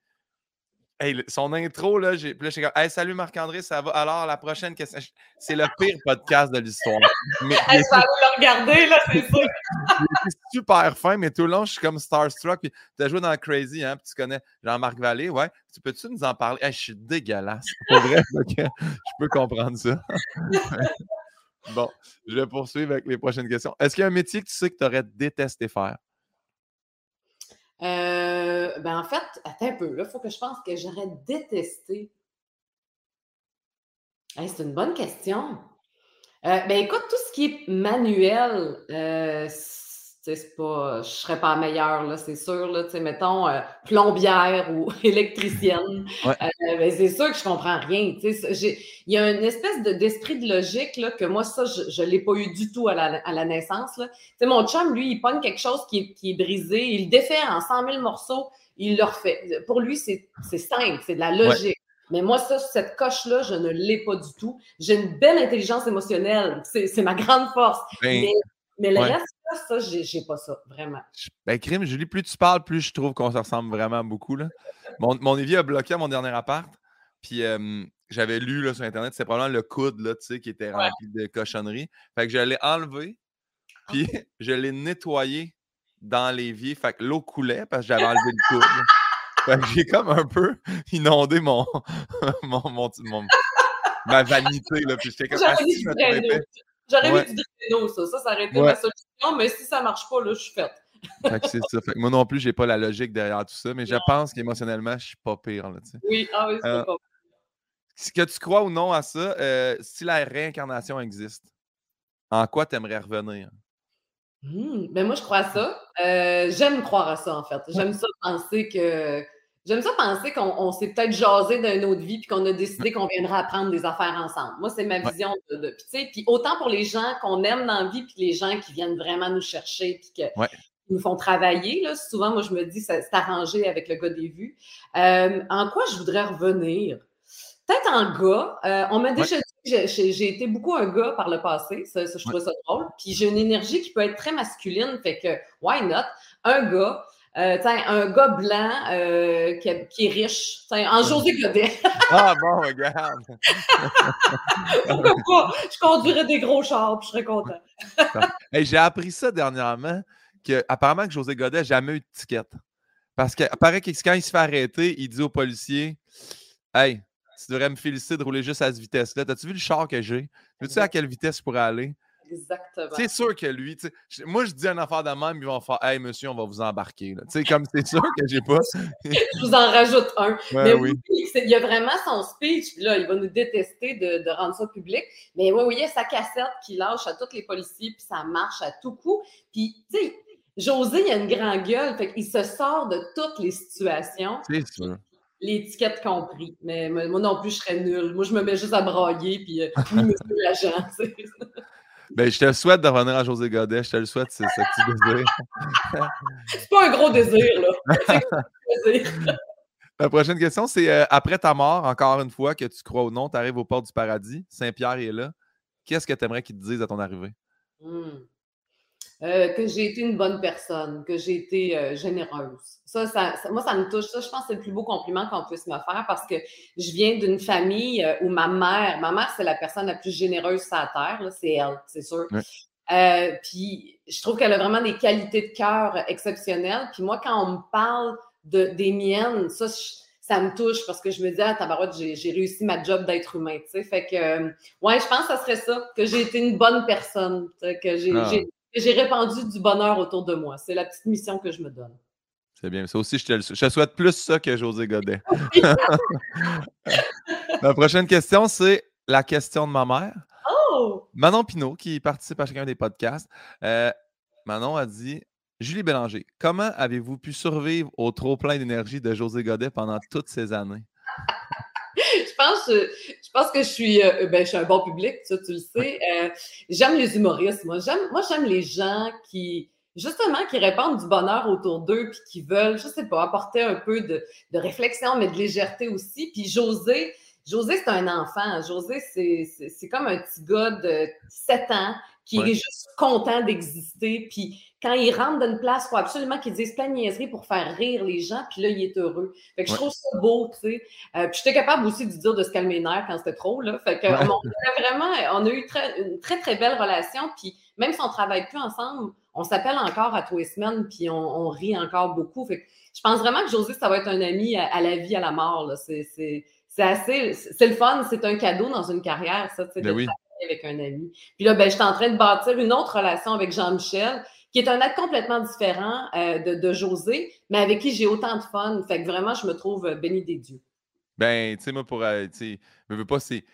S1: Hey, son intro, là, j'ai comme hey, Salut Marc-André, ça va? Alors, la prochaine question. C'est le pire podcast de l'histoire.
S2: Mais hey, ça le regarder, là, c'est
S1: super fin, mais tout le long, je suis comme starstruck. Puis tu as joué dans Crazy, hein? Puis tu connais Jean-Marc Vallée, ouais. Tu peux-tu nous en parler? Hey, je suis dégueulasse. Pour vrai, je peux comprendre ça. bon, je vais poursuivre avec les prochaines questions. Est-ce qu'il y a un métier que tu sais que tu aurais détesté faire?
S2: Euh, ben en fait, attends un peu, là, il faut que je pense que j'aurais détesté. c'est une bonne question. Euh, ben écoute, tout ce qui est manuel, euh, c'est pas, je serais pas meilleure, là, c'est sûr. Là, mettons euh, plombière ou électricienne. Ben, c'est sûr que je comprends rien. Il y a une espèce d'esprit de logique là, que moi, ça, je ne l'ai pas eu du tout à la, à la naissance. Là. Mon chum, lui, il pogne quelque chose qui est, qui est brisé, il le défait en 100 000 morceaux, il le refait. Pour lui, c'est simple, c'est de la logique. Mais moi, ça, cette coche-là, je ne l'ai pas du tout. J'ai une belle intelligence émotionnelle. C'est ma grande force. Ben, mais, mais le reste, ça, j'ai pas ça, vraiment.
S1: Ben, crime, Julie, plus tu parles, plus je trouve qu'on se ressemble vraiment beaucoup. Là. Mon, mon évier a bloqué à mon dernier appart. Puis j'avais lu là, sur Internet, c'est probablement le coude là, qui était rempli de cochonneries. Fait que je l'ai enlevé, puis je l'ai nettoyé dans l'évier. Fait que l'eau coulait parce que j'avais enlevé le coude. Fait que j'ai comme un peu inondé mon, mon, mon, ma vanité. Là, puis j'étais comme, ah,
S2: J'aurais mis du Drano, ça. Ça, ça aurait été ma solution, mais si ça ne marche pas, là, je suis faite.
S1: c'est ça. Fait moi non plus, j'ai pas la logique derrière tout ça, mais je pense qu'émotionnellement, je suis pas pire. Là,
S2: oui, ah oui, c'est euh, pas
S1: Ce que tu crois ou non à ça, euh, si la réincarnation existe, en quoi tu aimerais revenir?
S2: Mmh, ben moi, je crois à ça. Euh, j'aime croire à ça, en fait. J'aime ça penser que J'aime ça penser qu'on s'est peut-être jasé d'une autre vie puis qu'on a décidé qu'on viendrait apprendre des affaires ensemble. Moi, c'est ma vision de. de puis, autant pour les gens qu'on aime dans la vie puis les gens qui viennent vraiment nous chercher puis qui nous font travailler. Là, souvent, moi, je me dis, c'est arrangé avec le gars des vues. Euh, en quoi je voudrais revenir? Peut-être en gars. Euh, on m'a déjà dit j'ai été beaucoup un gars par le passé, ça, je trouve ça drôle. Puis j'ai une énergie qui peut être très masculine, fait que why not? Un gars, euh, un gars blanc euh, qui, est riche, en José Godet.
S1: ah bon, regarde.
S2: Pourquoi pas? Je conduirais des gros chars, puis je serais content.
S1: j'ai appris ça dernièrement, que apparemment que José Godet n'a jamais eu de ticket. Parce que paraît que quand il se fait arrêter, il dit aux policiers Hey, tu devrais me féliciter de rouler juste à cette vitesse-là. T'as-tu vu le char que j'ai? Veux-tu sais à quelle vitesse je pourrais aller?
S2: Exactement.
S1: C'est sûr que lui, moi je dis un enfant de même, ils vont faire Hey monsieur, on va vous embarquer. Tu sais, comme c'est sûr que j'ai pas.
S2: je vous en rajoute un. mais oui, il y a vraiment son speech, là, il va nous détester de, rendre ça public. Mais oui, oui, il y a sa cassette qui lâche à tous les policiers, puis ça marche à tout coup. Puis, tu sais, José, il a une grande gueule, fait qu'il se sort de toutes les situations.
S1: C'est sûr.
S2: L'étiquette compris. Mais moi non plus, je serais nulle. Moi, je me mets juste à brailler, puis euh, oui, monsieur l'agent.
S1: Ben, je te souhaite de revenir à José Godet. Je te le souhaite, c'est ce que tu désires.
S2: c'est pas un gros désir, là. C'est un désir.
S1: La prochaine question, c'est euh, après ta mort, encore une fois, que tu crois ou non, tu arrives aux portes du paradis. Saint-Pierre est là. Qu'est-ce que tu aimerais qu'il te dise à ton arrivée?
S2: Hmm. Euh, que j'ai été une bonne personne, que j'ai été euh, généreuse. Ça, ça, moi, ça me touche. Ça, je pense que c'est le plus beau compliment qu'on puisse me faire parce que je viens d'une famille euh, où ma mère, ma mère, c'est la personne la plus généreuse sur la terre, c'est elle, c'est sûr. puis je trouve qu'elle a vraiment des qualités de cœur exceptionnelles. Puis moi, quand on me parle de, des miennes, ça, ça me touche parce que je me dis, ah, tabarouette, j'ai réussi ma job d'être humain, tu sais. Fait que, ouais, je pense que ça serait ça, que j'ai été une bonne personne, que j'ai ah j'ai répandu du bonheur autour de moi. C'est la petite mission que je me donne.
S1: C'est bien. Ça aussi, je te, je souhaite plus ça que José Godet. la prochaine question, c'est la question de ma mère.
S2: Oh!
S1: Manon Pinault, qui participe à chacun des podcasts. Euh, Manon a dit Julie Bélanger, comment avez-vous pu survivre au trop-plein d'énergie de José Godet pendant toutes ces années?
S2: Je, pense, je pense que je suis, euh, ben, je suis un bon public, ça, tu le sais. Euh, j'aime les humoristes, moi. J'aime, moi, j'aime les gens qui, justement, qui répandent du bonheur autour d'eux, puis qui veulent, je sais pas, apporter un peu de, de réflexion, mais de légèreté aussi. Puis José, José, c'est un enfant. José, c'est comme un petit gars de 7 ans qui est juste content d'exister. Puis quand il rentre dans une place, il faut absolument qu'il dise plein de niaiseries pour faire rire les gens. Puis là, il est heureux. Fait que je trouve ça beau, tu sais. Euh, puis j'étais capable aussi de dire de se calmer les nerfs quand c'était trop, là. Fait que on, a vraiment, on a eu très, une très, très belle relation. Puis même si on ne travaille plus ensemble, on s'appelle encore à tous les semaines, puis on, rit encore beaucoup. Fait que je pense vraiment que José, ça va être un ami à, la vie, à la mort. C'est assez, c'est le fun, c'est un cadeau dans une carrière, ça, tu sais, ben de avec un ami. Puis là, ben, je suis en train de bâtir une autre relation avec Jean-Michel, qui est un acte complètement différent euh, de, José, mais avec qui j'ai autant de fun. Fait que vraiment, je me trouve béni des dieux.
S1: Ben, tu sais, moi, pour. Euh, tu veux pas, c'est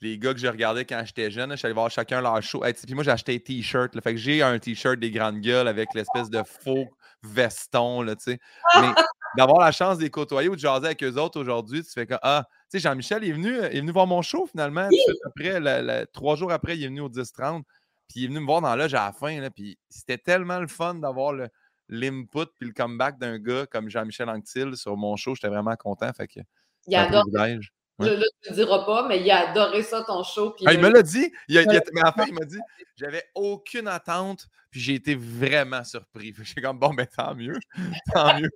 S1: les gars que je regardais quand j'étais jeune, je suis allé voir chacun leur show. puis moi, j'ai acheté un t-shirt. Fait que j'ai un t-shirt des grandes gueules avec l'espèce de faux veston, là, tu sais. Mais d'avoir la chance de les côtoyer ou de jaser avec eux autres aujourd'hui, tu fais comme Ah, tu sais, Jean-Michel est venu, est venu voir mon show finalement. Après, trois jours après, il est venu au 10-30. Puis il est venu me voir dans l'âge à la fin. Là, puis c'était tellement le fun d'avoir l'input puis le comeback d'un gars comme Jean-Michel Anctil sur mon show. J'étais vraiment content. Fait que,
S2: il adore. Je ne le dirai pas, mais il a adoré ça, ton show.
S1: Ah, il me l'a dit. Il a, il mais enfin, il m'a dit j'avais aucune attente, puis j'ai été vraiment surpris. J'ai comme bon, ben tant mieux. Tant mieux.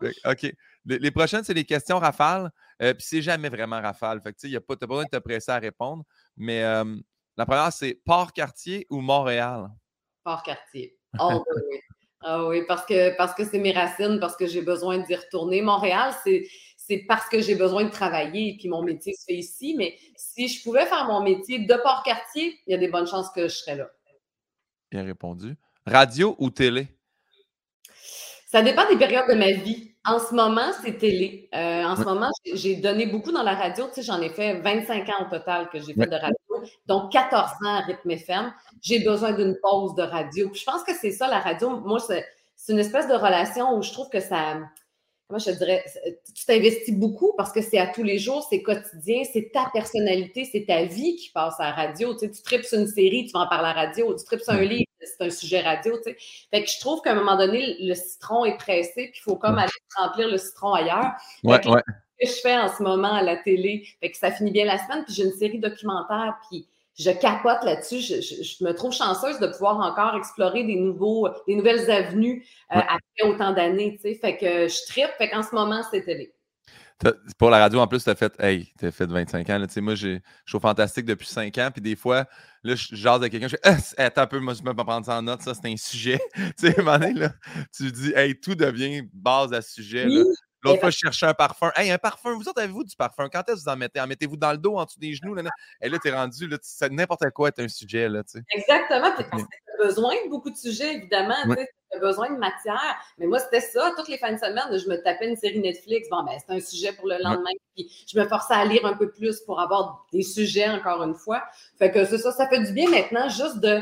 S1: OK. Les, prochaines, c'est les questions rafales. Euh, puis c'est jamais vraiment rafale. Fait que tu n'as pas, pas besoin de te presser à répondre. Mais euh, la première, c'est Port-Cartier ou Montréal?
S2: Port-Cartier. Oh, oui. Ah oui, parce que parce que c'est mes racines, parce que j'ai besoin d'y retourner. Montréal, c'est c'est parce que j'ai besoin de travailler et puis mon métier se fait ici. Mais si je pouvais faire mon métier de Port-Cartier, il y a des bonnes chances que je serais là.
S1: Bien répondu. Radio ou télé?
S2: Ça dépend des périodes de ma vie. En ce moment, c'est télé. Euh, en ce moment, j'ai donné beaucoup dans la radio. Tu sais, j'en ai fait 25 ans au total que j'ai fait de radio, donc 14 ans à rythme FM. J'ai besoin d'une pause de radio. je pense que c'est ça, la radio. Moi, c'est une espèce de relation où je trouve que ça, moi, je te dirais, tu t'investis beaucoup parce que c'est à tous les jours, c'est quotidien, c'est ta personnalité, c'est ta vie qui passe à la radio. Tu, sais, tu tripes sur une série, tu vas en parler à la radio. Tu tripes sur un livre, c'est un sujet radio. Tu sais. Fait que je trouve qu'à un moment donné, le citron est pressé, puis il faut comme aller remplir le citron ailleurs.
S1: Ouais, ouais.
S2: que je fais en ce moment à la télé. Fait que ça finit bien la semaine. Puis j'ai une série documentaire. Puis je capote là-dessus. Je, me trouve chanceuse de pouvoir encore explorer des, nouveaux, des nouvelles avenues euh, après autant d'années. Fait que je tripe. Fait qu'en ce moment, c'est télé.
S1: Pour la radio, en plus, tu as fait, hey, as fait 25 ans. Là, moi, je suis au Fantastique depuis 5 ans. Puis des fois, là, je jase de quelqu'un, je fais, ah, attends un peu, moi, je peux pas prendre ça en note. Ça, c'est un sujet. tu sais, là, tu dis, hey, tout devient base à sujet. L'autre fois, je cherchais un parfum. Hey, un parfum, vous autres, avez-vous du parfum? Quand est-ce que vous en mettez? En mettez-vous dans le dos, en dessous des genoux? Là, là? Et là, t'es rendu, là, n'importe quoi est un sujet. Là,
S2: Exactement. Parce que tu as besoin de beaucoup de sujets, évidemment. Tu as besoin de matière. Mais moi, c'était ça. Toutes les fins de semaine, je me tapais une série Netflix. Bon, ben, c'est un sujet pour le lendemain. Puis je me forçais à lire un peu plus pour avoir des sujets, encore une fois. Fait que c'est ça. Ça fait du bien maintenant juste de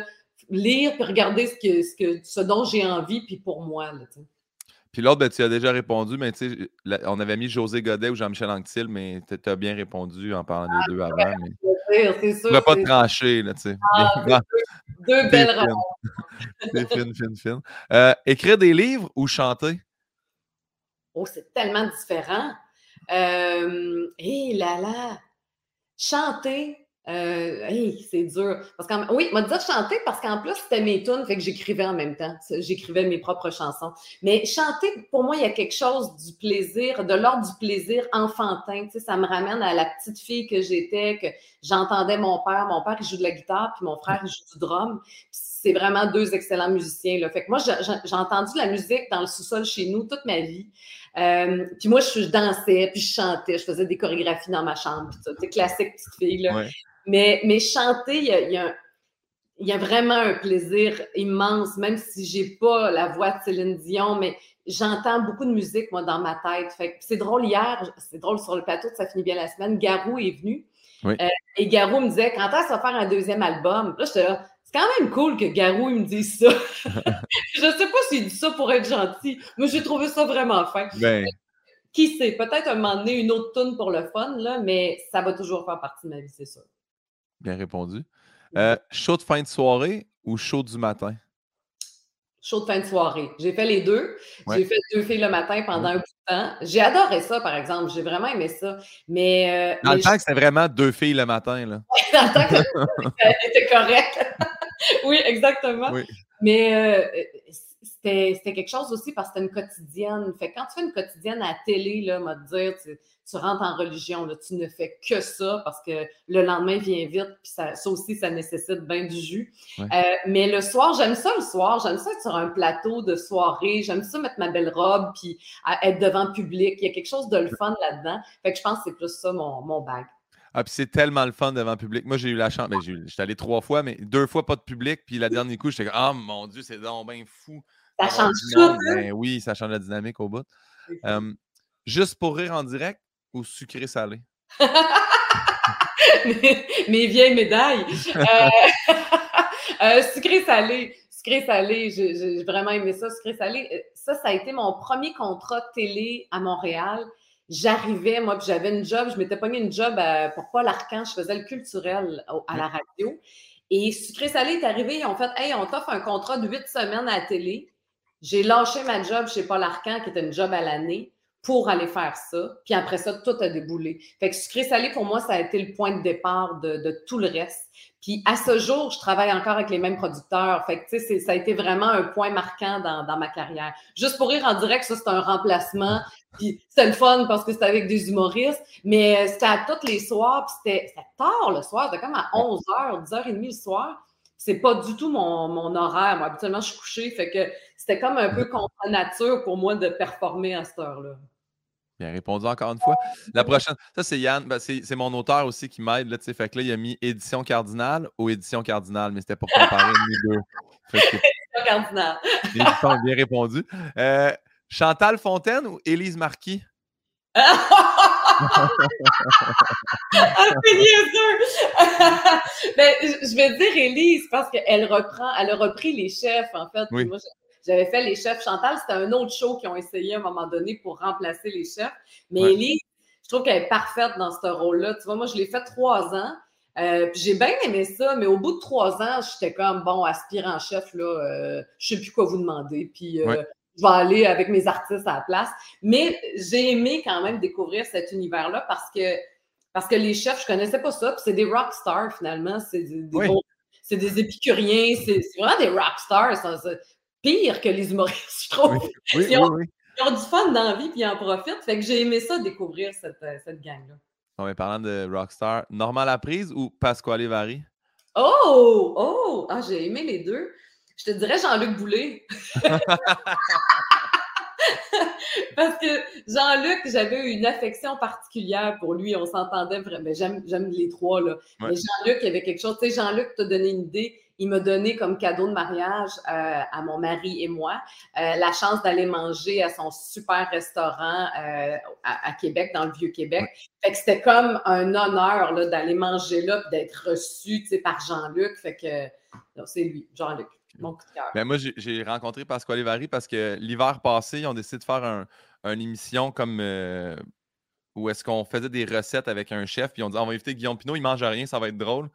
S2: lire puis regarder ce, que, ce, que, ce dont j'ai envie, puis pour moi. Là,
S1: puis l'autre, ben, tu as déjà répondu, mais tu sais, on avait mis José Godet ou Jean-Michel Anctil, mais tu as bien répondu en parlant des deux avant. Mais...
S2: C'est sûr.
S1: Tu vas pas te trancher, là, tu sais.
S2: Ah, deux, belles rencontres.
S1: C'est fine, fine, fine. Euh, écrire des livres ou chanter?
S2: Oh, c'est tellement différent. Euh, hé là là! Chanter, euh, c'est dur. Parce qu'en, oui, m'a dit chanter parce qu'en plus, c'était mes tunes, fait que j'écrivais en même temps. J'écrivais mes propres chansons. Mais chanter, pour moi, il y a quelque chose du plaisir, de l'ordre du plaisir enfantin. Tu sais, ça me ramène à la petite fille que j'étais, que j'entendais mon père. Mon père, il joue de la guitare, puis mon frère, il joue du drum. c'est vraiment deux excellents musiciens. Là. Fait que moi, j'ai entendu la musique dans le sous-sol chez nous toute ma vie. Euh, puis moi, je, dansais, puis je chantais, je faisais des chorégraphies dans ma chambre. C'est classique petite fille. Là. Mais, mais chanter, il y a, il y a vraiment un plaisir immense, même si j'ai pas la voix de Céline Dion, mais j'entends beaucoup de musique, moi, dans ma tête. Fait c'est drôle, hier, c'est drôle, sur le plateau Ça finit bien la semaine, Garou est venu. Euh, et Garou me disait, quand est-ce va faire un deuxième album? Là, j'étais là, c'est quand même cool que Garou il me dise ça. je sais pas s'il dit ça pour être gentil, mais j'ai trouvé ça vraiment fin. Ben. Qui sait, peut-être un moment donné, une autre tune pour le fun, là, mais ça va toujours faire partie de ma vie, c'est sûr.
S1: Bien répondu. Euh, chaud de fin de soirée ou chaud du matin?
S2: Chaud de fin de soirée. J'ai fait les deux. J'ai fait deux filles le matin pendant un bout de temps. J'ai adoré ça, par exemple. J'ai vraiment aimé ça. Mais,
S1: euh, Dans le temps que c'était vraiment deux filles le matin. Là.
S2: Dans le temps que c'était correct. oui, exactement. Mais euh, c'était quelque chose aussi parce que c'était une quotidienne. Fait quand tu fais une quotidienne à la télé, là, m'a dire, tu, tu, rentres en religion, là, tu ne fais que ça parce que le lendemain vient vite, puis ça, ça aussi, ça nécessite bien du jus. Euh, mais le soir, j'aime ça le soir, j'aime ça être sur un plateau de soirée, j'aime ça mettre ma belle robe, puis être devant le public. Il y a quelque chose de le fun là-dedans. Fait que je pense que c'est plus ça mon, mon bag.
S1: Ah, puis c'est tellement le fun devant le public. Moi, j'ai eu la chance. Ben, j'étais allé trois fois, mais deux fois pas de public. Puis la dernière coup, j'étais comme, ah mon Dieu, c'est donc bien fou.
S2: Ça change tout. Hein?
S1: Ben, oui, ça change la dynamique au bout. juste pour rire en direct ou sucré-salé?
S2: mes, vieilles médailles. Euh, euh, sucré-salé. Sucré-salé, j'ai vraiment aimé ça, sucré-salé. Euh, ça, ça a été mon premier contrat télé à Montréal j'arrivais, moi, puis j'avais une job, je m'étais mis une job pour Paul Arcan, je faisais le culturel à la radio. Et Sucré Salé est arrivé, ils ont fait Hey, on t'offre un contrat de huit semaines à la télé. J'ai lâché ma job chez Paul Arcan, qui était une job à l'année, pour aller faire ça. Puis après ça, tout a déboulé. Fait que Sucré Salé, pour moi, ça a été le point de départ de, tout le reste. Puis à ce jour, je travaille encore avec les mêmes producteurs. Fait que, tu sais, ça a été vraiment un point marquant dans, ma carrière. Juste pour rire en direct, ça, c'est un remplacement. Puis c'était le fun parce que c'était avec des humoristes. Mais c'était à tous les soirs. Puis c'était tard le soir. C'était comme à 11h, 10h30 le soir. C'est pas du tout mon, mon horaire. Moi, habituellement, je suis couchée. Fait que c'était comme un peu contre nature pour moi de performer à cette heure-là.
S1: Bien répondu encore une fois. La prochaine, ça c'est Yann, ben, c'est mon auteur aussi qui m'aide. Là, fait que là, il a mis édition cardinale ou édition cardinale, mais c'était pour comparer les deux.
S2: édition cardinale.
S1: bien répondu. Euh, Chantal Fontaine ou Élise Marquis?
S2: ah, c'est ben, je vais dire Élise parce qu'elle reprend, elle a repris les chefs, en fait.
S1: Oui.
S2: J'avais fait les chefs. Chantal, c'était un autre show qui ont essayé à un moment donné pour remplacer les chefs. Mais Ellie, je trouve qu'elle est parfaite dans ce rôle-là. Tu vois, moi, je l'ai fait trois ans. Euh, j'ai bien aimé ça, mais au bout de trois ans, j'étais comme bon, aspirant chef, là, euh, je sais plus quoi vous demander. Puis euh, je vais aller avec mes artistes à la place. Mais j'ai aimé quand même découvrir cet univers-là parce que, parce que les chefs, je connaissais pas ça. Puis c'est des rock stars finalement. C'est des, c'est des épicuriens. C'est vraiment des rock stars. Pire que les humoristes, je trouve. ils, ont, du fun dans la vie puis ils en profitent. Fait que j'ai aimé ça découvrir cette, euh, cette gang-là.
S1: On est parlant de rockstar, Normal prise ou Pasquale Vary?
S2: Oh! Oh! Ah, j'ai aimé les deux. Je te dirais Jean-Luc Boulet. Parce que Jean-Luc, j'avais une affection particulière pour lui. On s'entendait vraiment. J'aime, les trois, là. Mais Jean-Luc, il y avait quelque chose. Tu sais, Jean-Luc t'a donné une idée. Il m'a donné comme cadeau de mariage euh, à mon mari et moi euh, la chance d'aller manger à son super restaurant euh, à, Québec, dans le Vieux-Québec. Fait que c'était comme un honneur d'aller manger là d'être reçu par Jean-Luc. Fait que c'est lui, Jean-Luc.
S1: Ben, moi, j'ai rencontré Pasquale Vary parce que l'hiver passé, ils ont décidé de faire une émission comme où est-ce qu'on faisait des recettes avec un chef, puis on dit on va inviter Guillaume Pinot, il mange rien, ça va être drôle.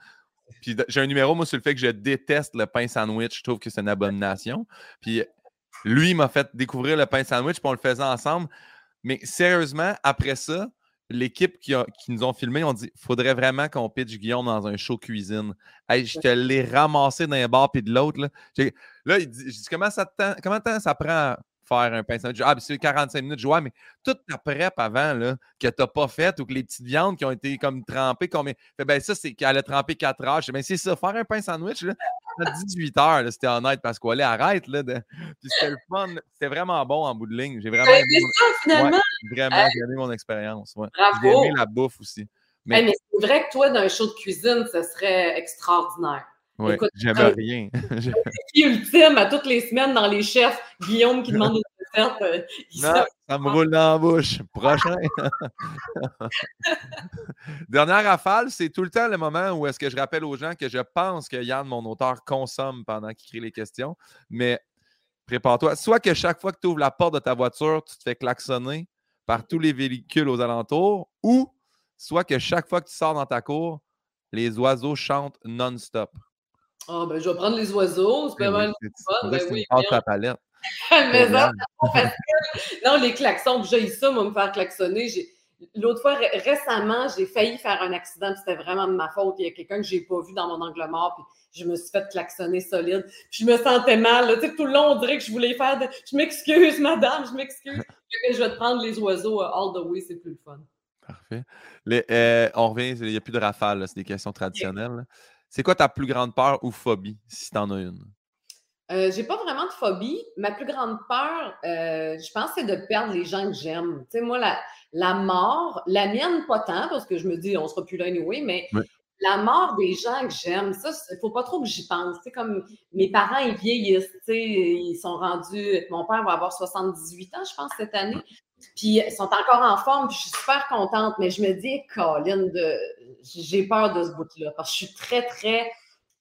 S1: Puis j'ai un numéro, moi, sur le fait que je déteste le pain sandwich. Je trouve que c'est une abomination. Puis lui, il m'a fait découvrir le pain sandwich, puis on le faisait ensemble. Mais sérieusement, après ça, l'équipe qui, nous ont filmé ont dit faudrait vraiment qu'on pitch Guillaume dans un show cuisine. je te l'ai ramassé d'un bar puis de l'autre. Là, là il dit, je dis comment ça, comment ça prend faire un pain sandwich. Ah, c'est 45 minutes. Je vois, mais toute ta prep avant là, que tu n'as pas faite ou que les petites viandes qui ont été comme trempées, combien. Fait, ben, ça, c'est qu'elle a trempé 4 heures. Je ben, c'est ça, faire un pain sandwich, là, 18 heures, c'était honnête parce qu'on arrête. Là, de... Puis c'était le fun. C'était vraiment bon en bout de ligne. J'ai vraiment
S2: aimé. Ça, finalement.
S1: vraiment, j'ai aimé mon expérience. Ouais. J'ai aimé la bouffe aussi.
S2: Mais, mais c'est vrai que toi, dans un show de cuisine, ce serait extraordinaire.
S1: Oui, j'aime rien.
S2: ultime à toutes les semaines dans les chefs. Guillaume qui demande une recette. Euh,
S1: non, ça me roule dans la bouche. Prochain. Dernière rafale, c'est tout le temps le moment où est-ce que je rappelle aux gens que je pense que Yann, mon auteur, consomme pendant qu'il écrit les questions. Mais prépare-toi. Soit que chaque fois que tu ouvres la porte de ta voiture, tu te fais klaxonner par tous les véhicules aux alentours, ou soit que chaque fois que tu sors dans ta cour, les oiseaux chantent non-stop.
S2: Ah, ben, je vais prendre les oiseaux, c'est pas mal
S1: fun. Ben oui, ta palette.
S2: Mais ça, non, les klaxons, j'ai ça, moi, me faire klaxonner. L'autre fois, récemment, j'ai failli faire un accident, c'était vraiment de ma faute. Il y a quelqu'un que je n'ai pas vu dans mon angle mort, puis je me suis fait klaxonner solide. Puis je me sentais mal. Tu sais, tout le long, on dirait que je voulais faire de... Je m'excuse, madame, je m'excuse. je vais te prendre les oiseaux euh, all the way, c'est plus le fun.
S1: Parfait. Euh, on revient, il n'y a plus de rafale, c'est des questions traditionnelles. C'est quoi ta plus grande peur ou phobie, si tu en as une?
S2: Euh, j'ai pas vraiment de phobie. Ma plus grande peur, euh, je pense, c'est de perdre les gens que j'aime. Tu sais, moi, la, la, mort, la mienne, pas tant, parce que je me dis, on sera plus là anyway, mais la mort des gens que j'aime, ça, il faut pas trop que j'y pense. Tu sais, comme mes parents, ils vieillissent, tu sais, ils sont rendus, mon père va avoir 78 ans, je pense, cette année. Puis ils sont encore en forme, puis je suis super contente, mais je me dis, Colin, de... j'ai peur de ce bout-là, parce que je suis très, très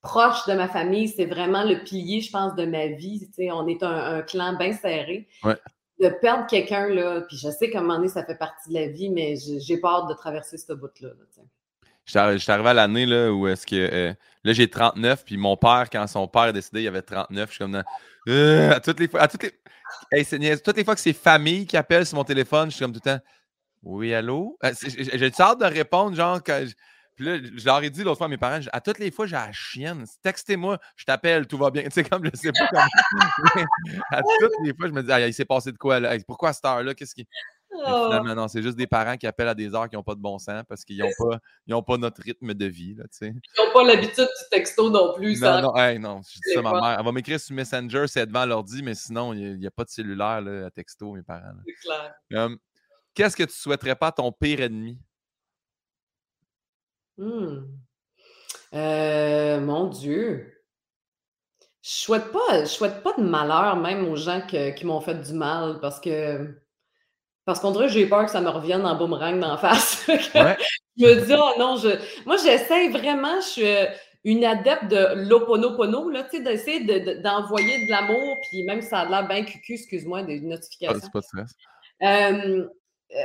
S2: proche de ma famille. C'est vraiment le pilier, je pense, de ma vie. Tu sais, on est un, clan bien serré. De perdre quelqu'un, là, puis je sais qu'à un moment donné, ça fait partie de la vie, mais j'ai peur de traverser ce bout-là.
S1: je suis arrivé à l'année là, où est-ce que. Euh, là, j'ai 39, puis mon père, quand son père est décédé, il avait 39. Je suis comme. Euh, à toutes les fois. À toutes les... Toutes les fois que c'est famille qui appelle sur mon téléphone, je suis comme tout le temps Oui, allô? Euh, j'ai hâte de répondre, genre, quand. Puis là, je leur ai dit l'autre fois à mes parents, à toutes les fois, j'ai la chienne. Textez-moi, je t'appelle, tout va bien. Tu sais, comme je sais pas comment. à toutes les fois, je me dis, il s'est passé de quoi là? Pourquoi à cette heure-là? Qu'est-ce qui. Oh. Finalement, non, c'est juste des parents qui appellent à des heures qui n'ont pas de bon sens parce qu'ils n'ont pas, pas notre rythme de vie. Là,
S2: Ils n'ont pas l'habitude du texto non plus.
S1: Non, non, non, je dis ça ma mère. Elle va m'écrire sur Messenger, c'est devant l'ordi, mais sinon, il n'y a, pas de cellulaire là, à texto, mes parents.
S2: C'est clair.
S1: Qu'est-ce que tu souhaiterais pas à ton pire ennemi?
S2: Hmm. Euh, mon Dieu. Je souhaite pas, je souhaite pas de malheur même aux gens qui m'ont fait du mal parce que parce qu'on dirait que j'ai peur que ça me revienne en boomerang d'en face. je me dis, oh non, je... moi, j'essaie vraiment, je suis euh, une adepte de l'oponopono, là, tu sais, d'essayer d'envoyer de, l'amour, puis même si ça a l'air bien cucu, excuse-moi, des ah, notifications. c'est pas stress. Euh,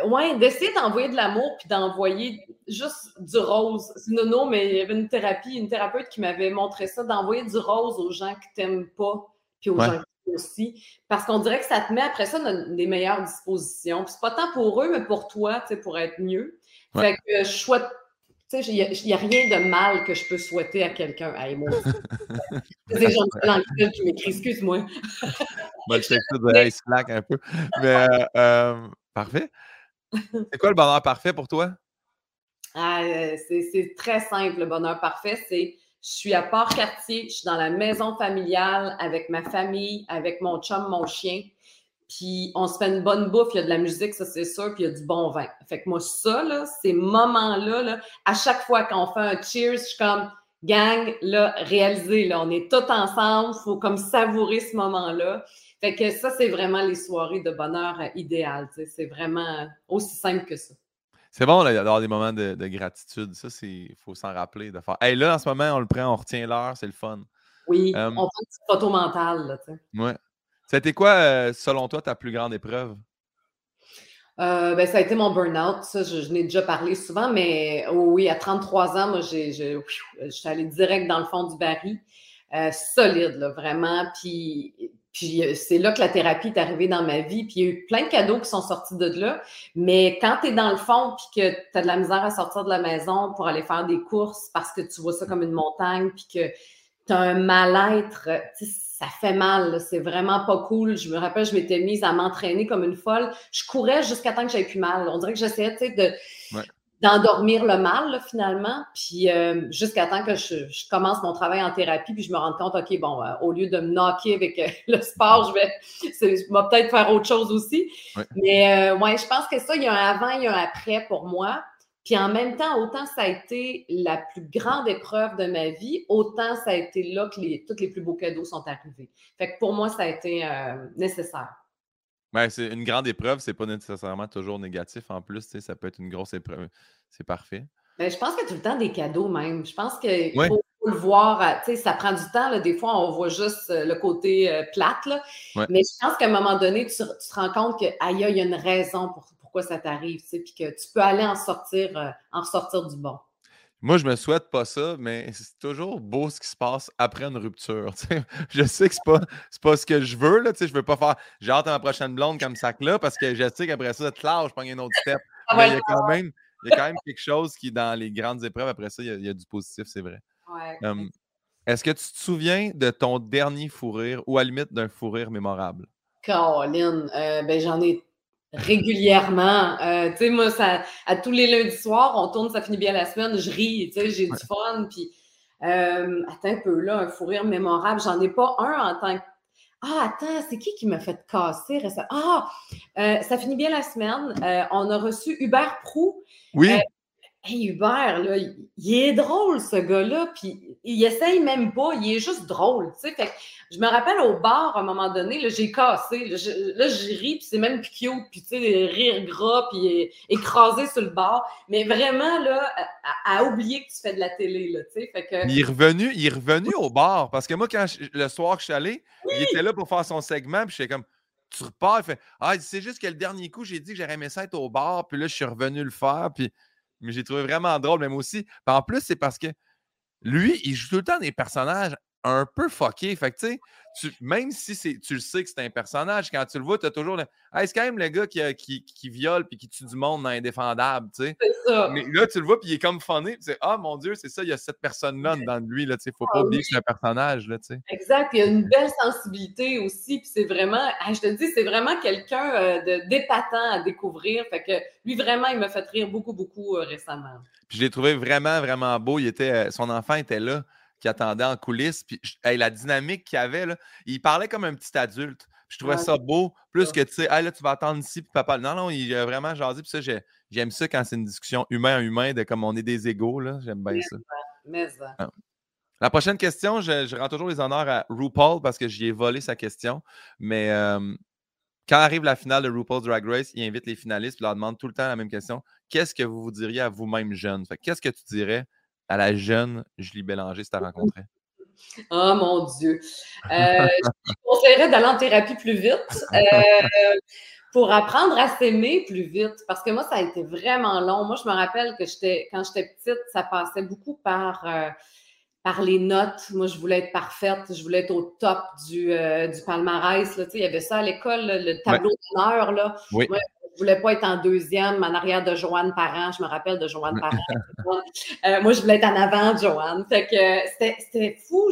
S2: ouais, d'essayer d'envoyer de l'amour, puis d'envoyer juste du rose. C'est non, mais il y avait une thérapie, une thérapeute qui m'avait montré ça, d'envoyer du rose aux gens qui t'aiment pas, puis aux gens qui aussi. Parce qu'on dirait que ça te met après ça dans des meilleures dispositions. Puis c'est pas tant pour eux, mais pour toi, tu sais, pour être mieux. Fait que je souhaite tu sais, il n'y a, rien de mal que je peux souhaiter à quelqu'un. Hey, moi, c'est gens de qui m'écrit, excuse-moi.
S1: Moi, je de Slack un peu. Mais euh, euh, parfait. C'est quoi le bonheur parfait pour toi?
S2: Ah, euh, c'est très simple, le bonheur parfait. C'est je suis à Port-Cartier, je suis dans la maison familiale avec ma famille, avec mon chum, mon chien. Puis on se fait une bonne bouffe, il y a de la musique, ça c'est sûr, puis il y a du bon vin. Fait que moi, ça, là, ces moments-là, là, à chaque fois qu'on fait un cheers, je suis comme gang, là, réalisé, là, on est tous ensemble, il faut comme savourer ce moment-là. Fait que ça, c'est vraiment les soirées de bonheur idéales. C'est vraiment aussi simple que ça.
S1: C'est bon d'avoir des moments de, gratitude. Ça, il faut s'en rappeler. De faire. Hey, là, en ce moment, on le prend, on retient l'heure, c'est le fun.
S2: Oui, on prend une petite photo mentale.
S1: Oui. Ça a été quoi, euh, selon toi, ta plus grande épreuve?
S2: Euh, ben, ça a été mon burn-out. Ça, je, n'ai déjà parlé souvent, mais oh oui, à 33 ans, moi, j'ai, je, suis allée direct dans le fond du baril. Solide, là, vraiment. Puis puis euh, c'est là que la thérapie est arrivée dans ma vie. Puis il y a eu plein de cadeaux qui sont sortis de là. Mais quand tu es dans le fond, puis que tu as de la misère à sortir de la maison pour aller faire des courses parce que tu vois ça comme une montagne, puis que tu as un mal-être, ça fait mal. C'est vraiment pas cool. Je me rappelle, je m'étais mise à m'entraîner comme une folle. Je courais jusqu'à temps que j'avais plus mal. On dirait que j'essayais de, d'endormir le mal, finalement. Puis euh, jusqu'à temps que je, commence mon travail en thérapie, puis je me rends compte, OK, bon, euh, au lieu de me knocker avec euh, le sport, je vais, je vais peut-être faire autre chose aussi. Mais ouais, je pense que ça, il y a un avant, il y a un après pour moi. Puis en même temps, autant ça a été la plus grande épreuve de ma vie, autant ça a été là que les, tous les plus beaux cadeaux sont arrivés. Fait que pour moi, ça a été nécessaire.
S1: Ben, c'est une grande épreuve, c'est pas nécessairement toujours négatif. En plus, ça peut être une grosse épreuve. C'est parfait.
S2: Ben, je pense qu'il y a tout le temps des cadeaux même. Je pense qu'il faut, le voir. Euh, ça prend du temps. Des fois, on voit juste euh, le côté euh, plate. Mais je pense qu'à un moment donné, tu, te rends compte qu'il y a une raison pour, pourquoi ça t'arrive. Puis que tu peux aller en sortir, en sortir du bon.
S1: Moi, je me souhaite pas ça, mais c'est toujours beau ce qui se passe après une rupture. Je sais que c'est pas, pas ce que je veux. Là, je veux pas faire j'ai hâte à ma prochaine blonde comme ça là parce que je sais qu'après ça, là, je prends une autre step. Ah mais il y, a quand même, il y a quand même quelque chose qui, dans les grandes épreuves, après ça, il y a, du positif, c'est vrai. Est-ce que tu te souviens de ton dernier fou rire ou à la limite d'un fou rire mémorable?
S2: Caroline, euh, ben, j'en ai régulièrement. Euh, tu sais, moi, ça, à tous les lundis soirs, on tourne, ça finit bien la semaine, je ris, tu sais, j'ai du fun. Puis, euh, attends un peu, là, un fou rire mémorable. J'en ai pas un en tant que. Ah, attends, c'est qui qui m'a fait casser récemment? Ah, euh, ça finit bien la semaine. on a reçu Hubert Prou.
S1: Oui.
S2: Hey Hubert, là, il est drôle, ce gars-là, puis il essaye même pas, il est juste drôle, tu sais. Fait je me rappelle au bar, à un moment donné, là, j'ai cassé, là, je, ris, puis c'est même plus cute, puis tu sais, rire gras, puis écrasé sur le bar. Mais vraiment, là, à, oublier que tu fais de la télé, là, tu sais. Fait que...
S1: Il est revenu, il est revenu au bar, parce que moi, quand le soir que je suis allé, il était là pour faire son segment, puis j'étais comme tu repars, il fait Ah, c'est juste que le dernier coup, j'ai dit que j'aurais aimé ça être au bar, puis là, je suis revenu le faire, puis mais j'ai trouvé vraiment drôle, même aussi. en plus, c'est parce que lui, il joue tout le temps des personnages un peu fuckés. Fait que, tu sais, même si tu le sais que c'est un personnage, quand tu le vois, tu as toujours le. c'est quand même le gars qui, qui, qui viole puis qui tue du monde dans Indéfendable, tu sais. Mais là, tu le vois puis il est comme funny. c'est Ah, mon Dieu, c'est ça, il y a cette personne-là dans lui, là, tu sais. Faut pas ah oublier que c'est un personnage, là, tu sais.
S2: Exact. il y a une belle sensibilité aussi. Puis c'est vraiment, je te dis, c'est vraiment quelqu'un euh, de d'épatant à découvrir. Fait que lui, vraiment, il m'a fait rire beaucoup, beaucoup euh, récemment.
S1: Puis je l'ai trouvé vraiment, vraiment beau. Il était, euh, son enfant était là qui attendait en coulisses. Puis la dynamique qu'il avait, là, il parlait comme un petit adulte. je trouvais ça beau. Plus que, tu sais, là, tu vas attendre ici, puis papa. Non, non, il a vraiment jasé. Puis ça, j'aime ça quand c'est une discussion humain à humain, de comme on est des égaux. J'aime bien ça. Ah. La prochaine question, je, rends toujours les honneurs à RuPaul parce que j'y ai volé sa question. Mais quand arrive la finale de RuPaul's Drag Race, il invite les finalistes, il leur demande tout le temps la même question. Qu'est-ce que vous vous diriez à vous-même jeune? Qu'est-ce que tu dirais à la jeune Julie Bélanger si tu rencontré?
S2: Oh mon Dieu. Euh, je conseillerais d'aller en thérapie plus vite euh, pour apprendre à s'aimer plus vite. Parce que moi, ça a été vraiment long. Moi, je me rappelle que quand j'étais petite, ça passait beaucoup par. Euh, par les notes. Moi, je voulais être parfaite, je voulais être au top du, euh, du palmarès. Là. Il y avait ça à l'école, le tableau d'honneur. Là.
S1: Oui.
S2: Moi, je voulais pas être en deuxième, en arrière de Joanne Parent. Je me rappelle de Joanne Parent. Euh, moi, je voulais être en avant de Joanne. Fait que c'était fou.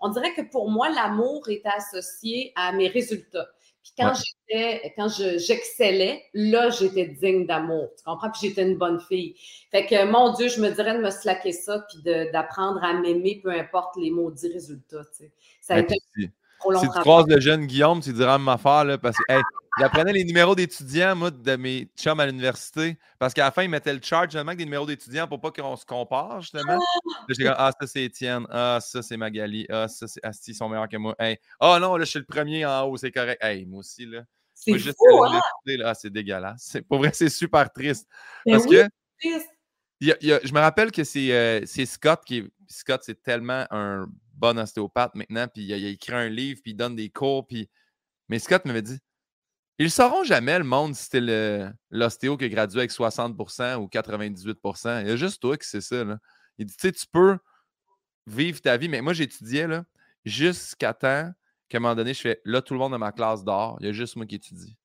S2: on dirait que pour moi, l'amour était associé à mes résultats. Puis quand j'étais, quand j'excellais, là, j'étais digne d'amour. Tu comprends? Puis j'étais une bonne fille. Fait que, mon Dieu, je me dirais de me slacker ça, puis d'apprendre à m'aimer, peu importe les maudits résultats. Tu sais. Ça a été
S1: trop long Si tu croises le jeune Guillaume, tu diras ma affaire, là, parce que, J'apprenais les numéros d'étudiants, moi, de mes chums à l'université. Parce qu'à la fin, ils mettaient le chart, justement, avec des numéros d'étudiants pour pas qu'on se compare, justement. Là, comme, ah, ça, c'est Étienne. Ah, ça, c'est Magali. Ah, ça, c'est Asti, ils sont meilleurs que moi. Hey. Ah, non, là, je suis le premier en haut, c'est correct. Hey, moi aussi, là.
S2: C'est hein?
S1: là, c'est dégueulasse. Pour vrai, c'est super triste. parce que. je me rappelle que euh, c'est Scott qui Scott, c'est tellement un bon ostéopathe maintenant, puis il a, écrit un livre, puis il donne des cours, puis. Mais Scott m'avait dit ils ne sauront jamais, le monde, si c'était l'ostéo qui a gradué avec 60% ou 98% Il y a juste toi qui sais ça. Là. Il dit, tu sais, tu peux vivre ta vie, mais moi, j'étudiais jusqu'à temps qu'à un moment donné, je fais, là, tout le monde de ma classe dort, il y a juste moi qui étudie.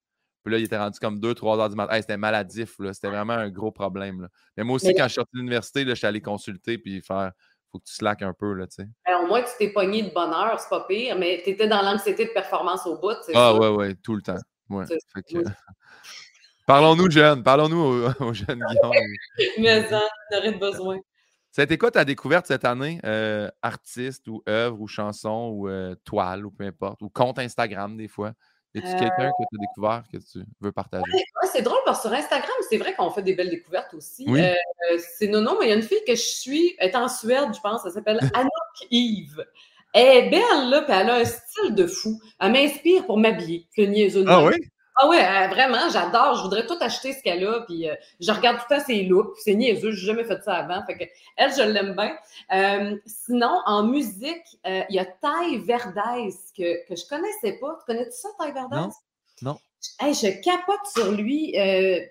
S1: Puis là, il était rendu comme 2-3 heures du matin. c'était maladif, c'était vraiment un gros problème. Là. Mais moi aussi, quand je suis sorti de l'université, je suis allé consulter puis faire faut que tu slack un peu, là, tu sais.
S2: Ben, au moins, tu t'es pogné de bonheur, c'est pas pire, mais tu étais dans l'anxiété de performance au bout,
S1: Ah, ouais, ouais, tout le temps. Ouais. Parlons-nous jeunes, parlons-nous aux, jeunes Guillaume.
S2: Mais ça, aurait besoin.
S1: Été quoi ta découverte cette année? Euh, artiste ou œuvre ou chanson ou euh, toile ou peu importe, ou compte Instagram des fois? Y a-tu quelqu'un que tu as découvert que tu veux partager?
S2: c'est drôle parce que sur Instagram, c'est vrai qu'on fait des belles découvertes aussi. Euh, c'est non, non, mais il y a une fille que je suis, elle est en Suède, je pense, elle s'appelle Anouk Yves. Elle est belle, là, puis elle a un style de fou. Elle m'inspire pour m'habiller. C'est niaiseux.
S1: Ah oui?
S2: Ah ouais, euh, vraiment, j'adore. Je voudrais tout acheter ce qu'elle a. Puis euh, je regarde tout le temps ses looks. C'est niaiseux, j'ai jamais fait ça avant. Fait que elle, je l'aime bien. Euh, sinon, en musique, il y a Ty Verdes que, que je connaissais pas. Tu connais -tu ça, Ty Verdes?
S1: Non. non.
S2: Hey, je capote sur lui.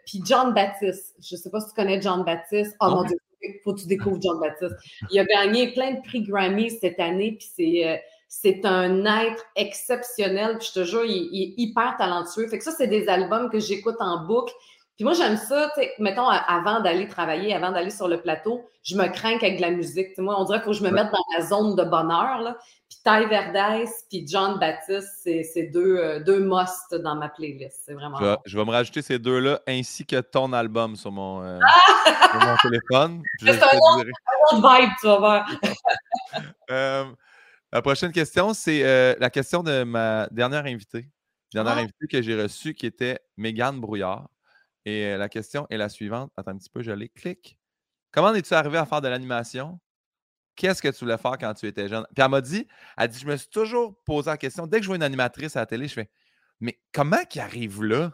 S2: puis John Baptiste. Je sais pas si tu connais John Baptiste. Oh mon Dieu, faut que tu découvres John Baptiste. Il a gagné plein de prix Grammy cette année. Puis c'est c'est un être exceptionnel. Puis je te jure, il, est hyper talentueux. Fait que ça, c'est des albums que j'écoute en boucle. Puis moi, j'aime ça, mettons, avant d'aller travailler, avant d'aller sur le plateau, je me crains avec de la musique. moi, on dirait qu'il faut que je me mette dans la zone de bonheur. Là. Puis Ty Verdes puis John Baptiste, c'est deux, euh, deux musts dans ma playlist. C'est vraiment
S1: je vais, me rajouter ces deux-là ainsi que ton album sur mon, euh, mon téléphone.
S2: C'est un, autre vibe, tu vas voir.
S1: euh, la prochaine question, c'est la question de ma dernière invitée. Dernière ah! invitée que j'ai reçue qui était Mégane Brouillard. Et euh, la question est la suivante. Attends un petit peu, je les clique. Comment es-tu arrivé à faire de l'animation? Qu'est-ce que tu voulais faire quand tu étais jeune? Puis elle m'a dit, elle dit, je me suis toujours posé la question, dès que je vois une animatrice à la télé, je fais, mais comment qui arrive là?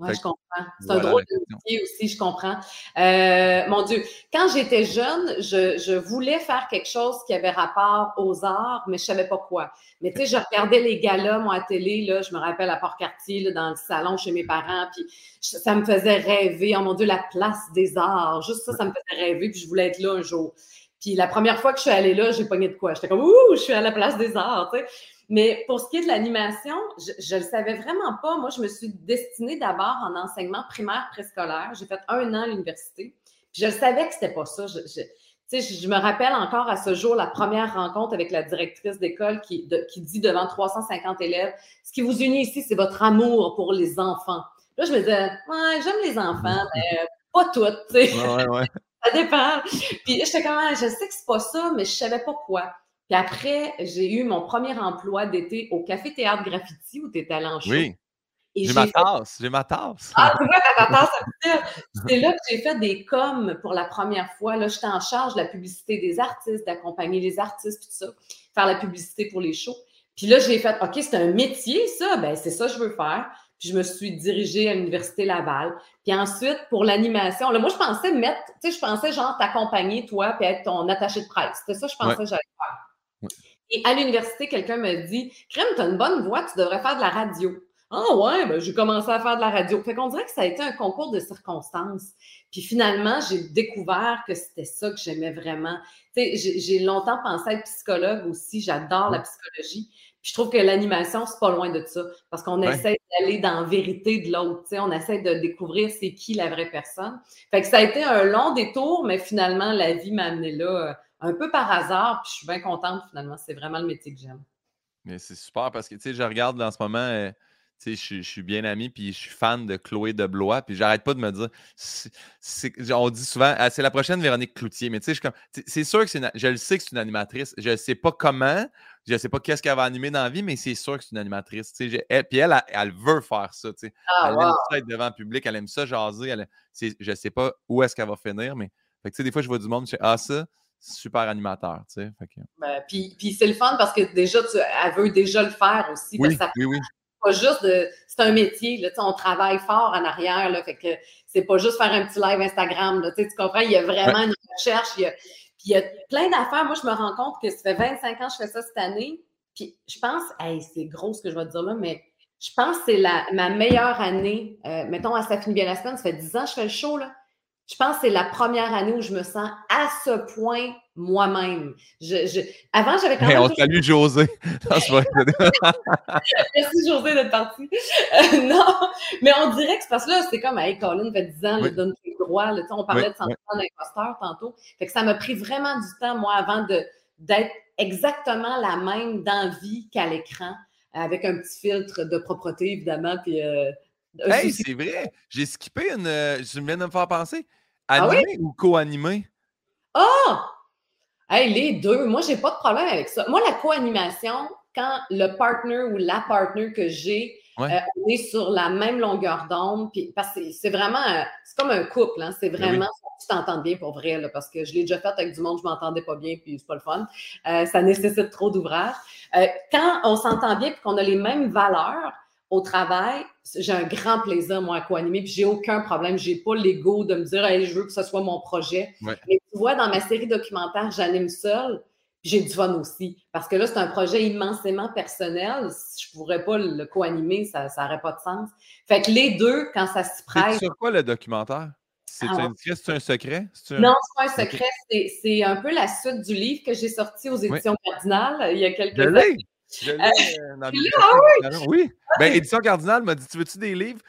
S2: Oui, je comprends. C'est un drôle de métier aussi, je comprends. Euh, mon Dieu, quand j'étais jeune, je, je, voulais faire quelque chose qui avait rapport aux arts, mais je savais pas quoi. Mais tu sais, je regardais les galas, moi, à télé, là, je me rappelle à Port-Cartier, dans le salon chez mes parents, puis ça me faisait rêver. Oh mon Dieu, la place des arts. Juste ça, ça me faisait rêver, puis je voulais être là un jour. Puis la première fois que je suis allée là, j'ai pogné de quoi? J'étais comme, ouh, je suis à la place des arts, tu sais. Mais pour ce qui est de l'animation, je ne le savais vraiment pas. Moi, je me suis destinée d'abord en enseignement primaire préscolaire. J'ai fait un an à l'université. Puis je savais que c'était pas ça. Je, je, je, me rappelle encore à ce jour la première rencontre avec la directrice d'école qui, qui dit devant 350 élèves Ce qui vous unit ici, c'est votre amour pour les enfants. Là, je me disais Ouais, j'aime les enfants, mais pas toutes.
S1: Ouais, ouais.
S2: Ça dépend. Puis j'étais comme ah, Je sais que c'est pas ça, mais je savais pas quoi. Puis après, j'ai eu mon premier emploi d'été au Café Théâtre Graffiti où tu étais allé en show.
S1: Oui. J'ai ma tasse, j'ai ma tasse.
S2: Ah, c'est vrai, ta tasse. C'est là que j'ai fait des coms pour la première fois. Là, j'étais en charge de la publicité des artistes, d'accompagner les artistes, tout ça, faire la publicité pour les shows. Puis là, j'ai fait, OK, c'est un métier, ça. Ben, c'est ça que je veux faire. Puis je me suis dirigée à l'Université Laval. Puis ensuite, pour l'animation, là, moi, je pensais mettre, tu sais, je pensais genre t'accompagner, toi, puis être ton attaché de presse. C'était ça, je pensais que j'allais faire. Et à l'université, quelqu'un me dit Crème, tu as une bonne voix, tu devrais faire de la radio. Ah ouais, ben, j'ai commencé à faire de la radio. Fait qu'on dirait que ça a été un concours de circonstances. Puis finalement, j'ai découvert que c'était ça que j'aimais vraiment. Tu sais, j'ai longtemps pensé être psychologue aussi. J'adore la psychologie. Puis je trouve que l'animation, c'est pas loin de ça. Parce qu'on essaie d'aller dans la vérité de l'autre. On essaie de découvrir c'est qui la vraie personne. Fait que ça a été un long détour, mais finalement, la vie m'a amené là euh, un peu par hasard. Puis je suis bien contente finalement. C'est vraiment le métier que j'aime.
S1: Mais c'est super parce que, tu sais, je regarde en ce moment, euh, je, suis bien ami, puis je suis fan de Chloé de Blois, puis j'arrête pas de me dire, on dit souvent, ah, c'est la prochaine Véronique Cloutier, mais tu sais, c'est sûr que c'est je le sais que c'est une animatrice, je ne sais pas comment, je ne sais pas qu'est-ce qu'elle va animer dans la vie, mais c'est sûr que c'est une animatrice, puis elle, elle, veut faire ça, ah, elle aime ça être devant le public, elle aime ça jaser, elle, je ne sais pas où est-ce qu'elle va finir, mais, des fois, je vois du monde, je dis, ah, ça, super animateur, tu sais.
S2: Ben, puis, puis c'est le fun parce que déjà, tu, elle veut déjà le faire aussi.
S1: Oui, oui, oui.
S2: Pas juste de. C'est un métier, là, on travaille fort en arrière, là, fait que c'est pas juste faire un petit live Instagram, là, tu comprends? Il y a vraiment une recherche, il y a, puis il y a plein d'affaires. Moi, je me rends compte que ça fait 25 ans que je fais ça cette année. Puis je pense, hey, c'est gros ce que je vais te dire là, mais je pense que c'est ma meilleure année. Euh, mettons, à Ça finit bien la semaine, ça fait 10 ans que je fais le show, là je pense que c'est la première année où je me sens à ce point moi-même. Je, Avant, j'avais
S1: quand même. on salue José.
S2: Merci José d'être parti. Euh, non, mais on dirait que c'est parce que là, c'est comme, hey, Colin fait 10 ans, il donne tes droits. on parlait de sentiment d'imposteur tantôt. Fait que ça m'a pris vraiment du temps, moi, avant d'être exactement la même d'envie qu'à l'écran, avec un petit filtre de propreté, évidemment. Puis, euh,
S1: hey, c'est vrai. J'ai skippé une. Euh, je viens de me faire penser. Ah Animé ou co-animé?
S2: Ah! Hey, les deux. Moi, j'ai pas de problème avec ça. Moi, la co-animation, quand le partner ou la partner que j'ai, euh, on est sur la même longueur d'onde, puis parce que c'est vraiment, c'est comme un couple, hein, c'est ben vraiment, tu t'entends bien pour vrai, là, parce que je l'ai déjà fait avec du monde, je m'entendais pas bien, puis c'est pas le fun. Euh, ça nécessite trop d'ouvrage. Euh, quand on s'entend bien, puis qu'on a les mêmes valeurs, au travail, j'ai un grand plaisir, moi, à co-animer, puis j'ai aucun problème. J'ai pas l'ego de me dire, hey, je veux que ce soit mon projet. Mais tu vois, dans ma série documentaire, j'anime seule, puis j'ai du fun aussi. Parce que là, c'est un projet immensément personnel. Si je pourrais pas le co-animer, ça n'aurait pas de sens. Fait que les deux, quand ça se prête.
S1: C'est sur quoi le documentaire? C'est ah un, secret?
S2: Non, c'est pas un secret. C'est un peu la suite du livre que j'ai sorti aux éditions Cardinal il y a quelques années. Je l'ai
S1: euh, dans ah oui. oui. Ben, Édition Cardinal m'a dit Tu veux-tu des livres?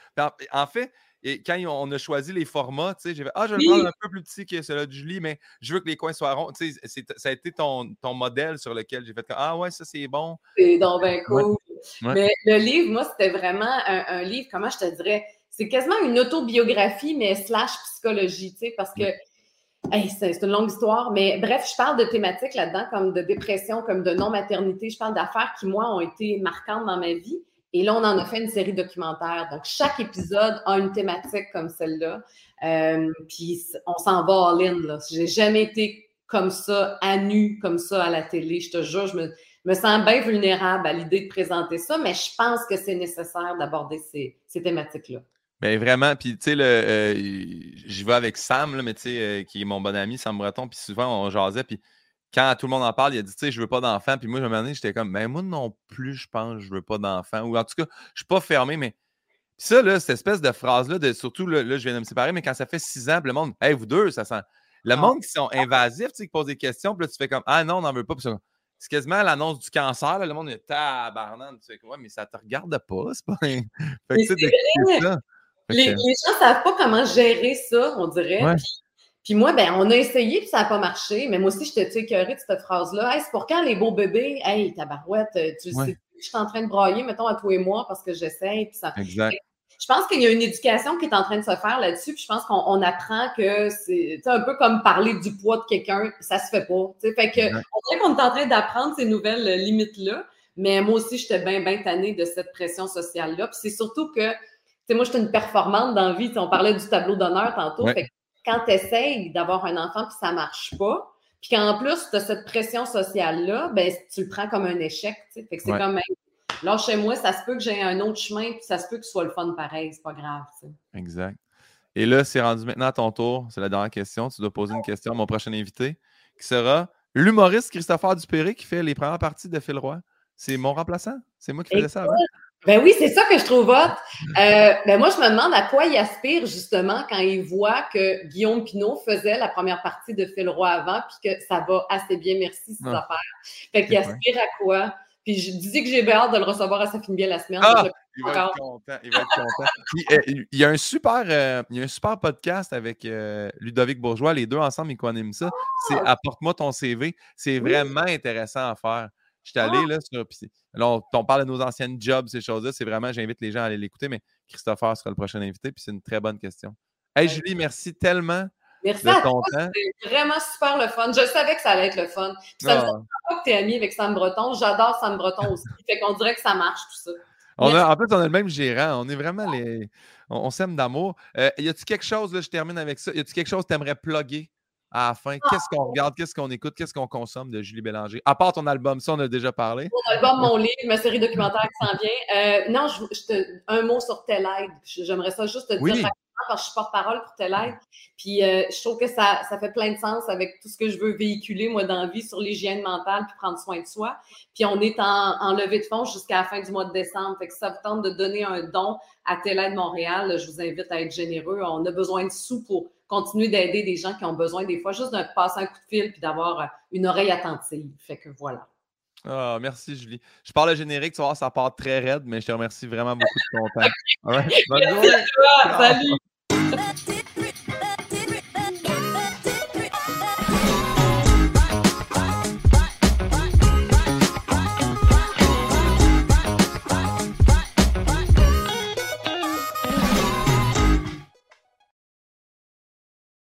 S1: En, fait, et quand on a choisi les formats, tu sais, j'ai fait Ah, je vais le prendre un peu plus petit que celui de Julie, mais je veux que les coins soient ronds. Tu sais, ça a été ton, ton modèle sur lequel j'ai fait Ah, ouais, ça, c'est bon.
S2: C'est donc bien cool. Mais le livre, moi, c'était vraiment un, livre, comment je te dirais C'est quasiment une autobiographie, mais slash psychologie, tu sais, parce que c'est une longue histoire, mais bref, je parle de thématiques là-dedans, comme de dépression, comme de non-maternité. Je parle d'affaires qui, moi, ont été marquantes dans ma vie. Et là, on en a fait une série documentaire. Donc, chaque épisode a une thématique comme celle-là. Euh, puis, on s'en va all in. J'ai jamais été comme ça, à nu, comme ça à la télé. Je te jure, je me, sens bien vulnérable à l'idée de présenter ça, mais je pense que c'est nécessaire d'aborder ces thématiques-là.
S1: Ben vraiment, puis tu sais, euh, j'y vais avec Sam, là, mais tu sais, euh, qui est mon bon ami, Sam Breton, puis souvent on jasait, puis quand tout le monde en parle, il a dit, tu sais, je veux pas d'enfant, puis moi, je me j'étais comme, ben moi non plus, je pense, je veux pas d'enfant, ou en tout cas, je suis pas fermé, mais ça, là, cette espèce de phrase-là, de, surtout, là, je viens de me séparer, mais quand ça fait six ans, le monde, hey, vous deux, ça sent. Le ah. monde qui sont invasifs, tu sais, qui posent des questions, puis là, tu fais comme, ah non, on n'en veut pas, puis c'est quasiment l'annonce du cancer. Là, le monde est tabarnane. Tu sais, ouais, mais ça te regarde pas. C'est pas. fait que,
S2: Les, gens ne savent pas comment gérer ça, on dirait. Puis, moi, ben, on a essayé, puis ça n'a pas marché. Mais moi aussi, je j'étais écœurée de cette phrase-là. Hey, c'est pour quand les beaux bébés? Hey, tabarouette, euh, tu sais, je suis en train de brailler, mettons, à toi et moi, parce que j'essaie. Ça...
S1: Exact.
S2: Je pense qu'il y a une éducation qui est en train de se faire là-dessus, puis je pense qu'on apprend que c'est un peu comme parler du poids de quelqu'un, ça se fait pas. Fait que, on dirait qu'on est en train d'apprendre ces nouvelles limites-là. Mais moi aussi, j'étais bien, bien tannée de cette pression sociale-là. Puis c'est surtout que moi, je suis une performante dans la vie. on parlait du tableau d'honneur tantôt. quand tu essayes d'avoir un enfant puis ça marche pas, puis qu'en plus, tu as cette pression sociale-là, ben, tu le prends comme un échec. Fait que c'est comme, là, chez moi, ça se peut que j'ai un autre chemin, puis ça se peut que ce soit le fun pareil. C'est pas grave.
S1: Exact. Et là, c'est rendu maintenant à ton tour. C'est la dernière question. Tu dois poser une question à mon prochain invité, qui sera l'humoriste Christopher Dupéré qui fait les premières parties de Phil Roy. C'est mon remplaçant? C'est moi qui faisais ça avant?
S2: Ben oui, c'est ça que je trouve hot. Euh, ben moi, je me demande à quoi il aspire justement quand il voit que Guillaume Pinot faisait la première partie de Phil Roy avant, puis que ça va assez bien, merci, ces ah. affaires. Fait qu'il aspire à quoi? Puis je disais que j'ai hâte de le recevoir à sa bien la semaine.
S1: Ah, il, va être content, il va être content. Euh, il, y a un super, euh, il y a un super podcast avec Ludovic Bourgeois. Les deux ensemble, ils connaissent ça. C'est ah! Apporte-moi ton CV. C'est vraiment intéressant à faire. Je suis allé ah! là sur. Là, on, parle de nos anciennes jobs, ces choses-là. C'est vraiment, j'invite les gens à aller l'écouter, mais Christopher sera le prochain invité, puis c'est une très bonne question. Hey Julie, merci tellement.
S2: Merci à toi, c'était vraiment super le fun. Je savais que ça allait être le fun. ça me semble ah. pas que tu es ami avec Sam Breton. J'adore Sam Breton aussi. fait qu'on dirait que ça marche tout ça.
S1: On a, en fait, on a le même gérant. On est vraiment les. On, s'aime d'amour. Euh, y a-tu quelque chose, là, je termine avec ça. Y a-tu quelque chose que tu aimerais plugger? À la fin? Qu'est-ce qu'on regarde, qu'est-ce qu'on écoute, qu'est-ce qu'on consomme de Julie Bélanger? À part ton album, ça, on a déjà parlé.
S2: Mon album, mon livre, ma série documentaire qui s'en vient. Euh, non, je, te, un mot sur Telaide. J'aimerais ça juste te dire parce que je suis porte-parole pour Telaide. Puis euh, je trouve que ça, ça fait plein de sens avec tout ce que je veux véhiculer, moi, dans la vie sur l'hygiène mentale puis prendre soin de soi. Puis on est en, en levée de fonds jusqu'à la fin du mois de décembre. Fait que ça vous tente de donner un don à Telaide Montréal, je vous invite à être généreux. On a besoin de sous pour continuer d'aider des gens qui ont besoin des fois juste de passer un coup de fil puis d'avoir euh, une oreille attentive. Fait que voilà.
S1: Ah, merci Julie. Je parle générique, tu vois, ça part très raide, mais je te remercie vraiment beaucoup de ton temps.
S2: Bonne journée. Salut.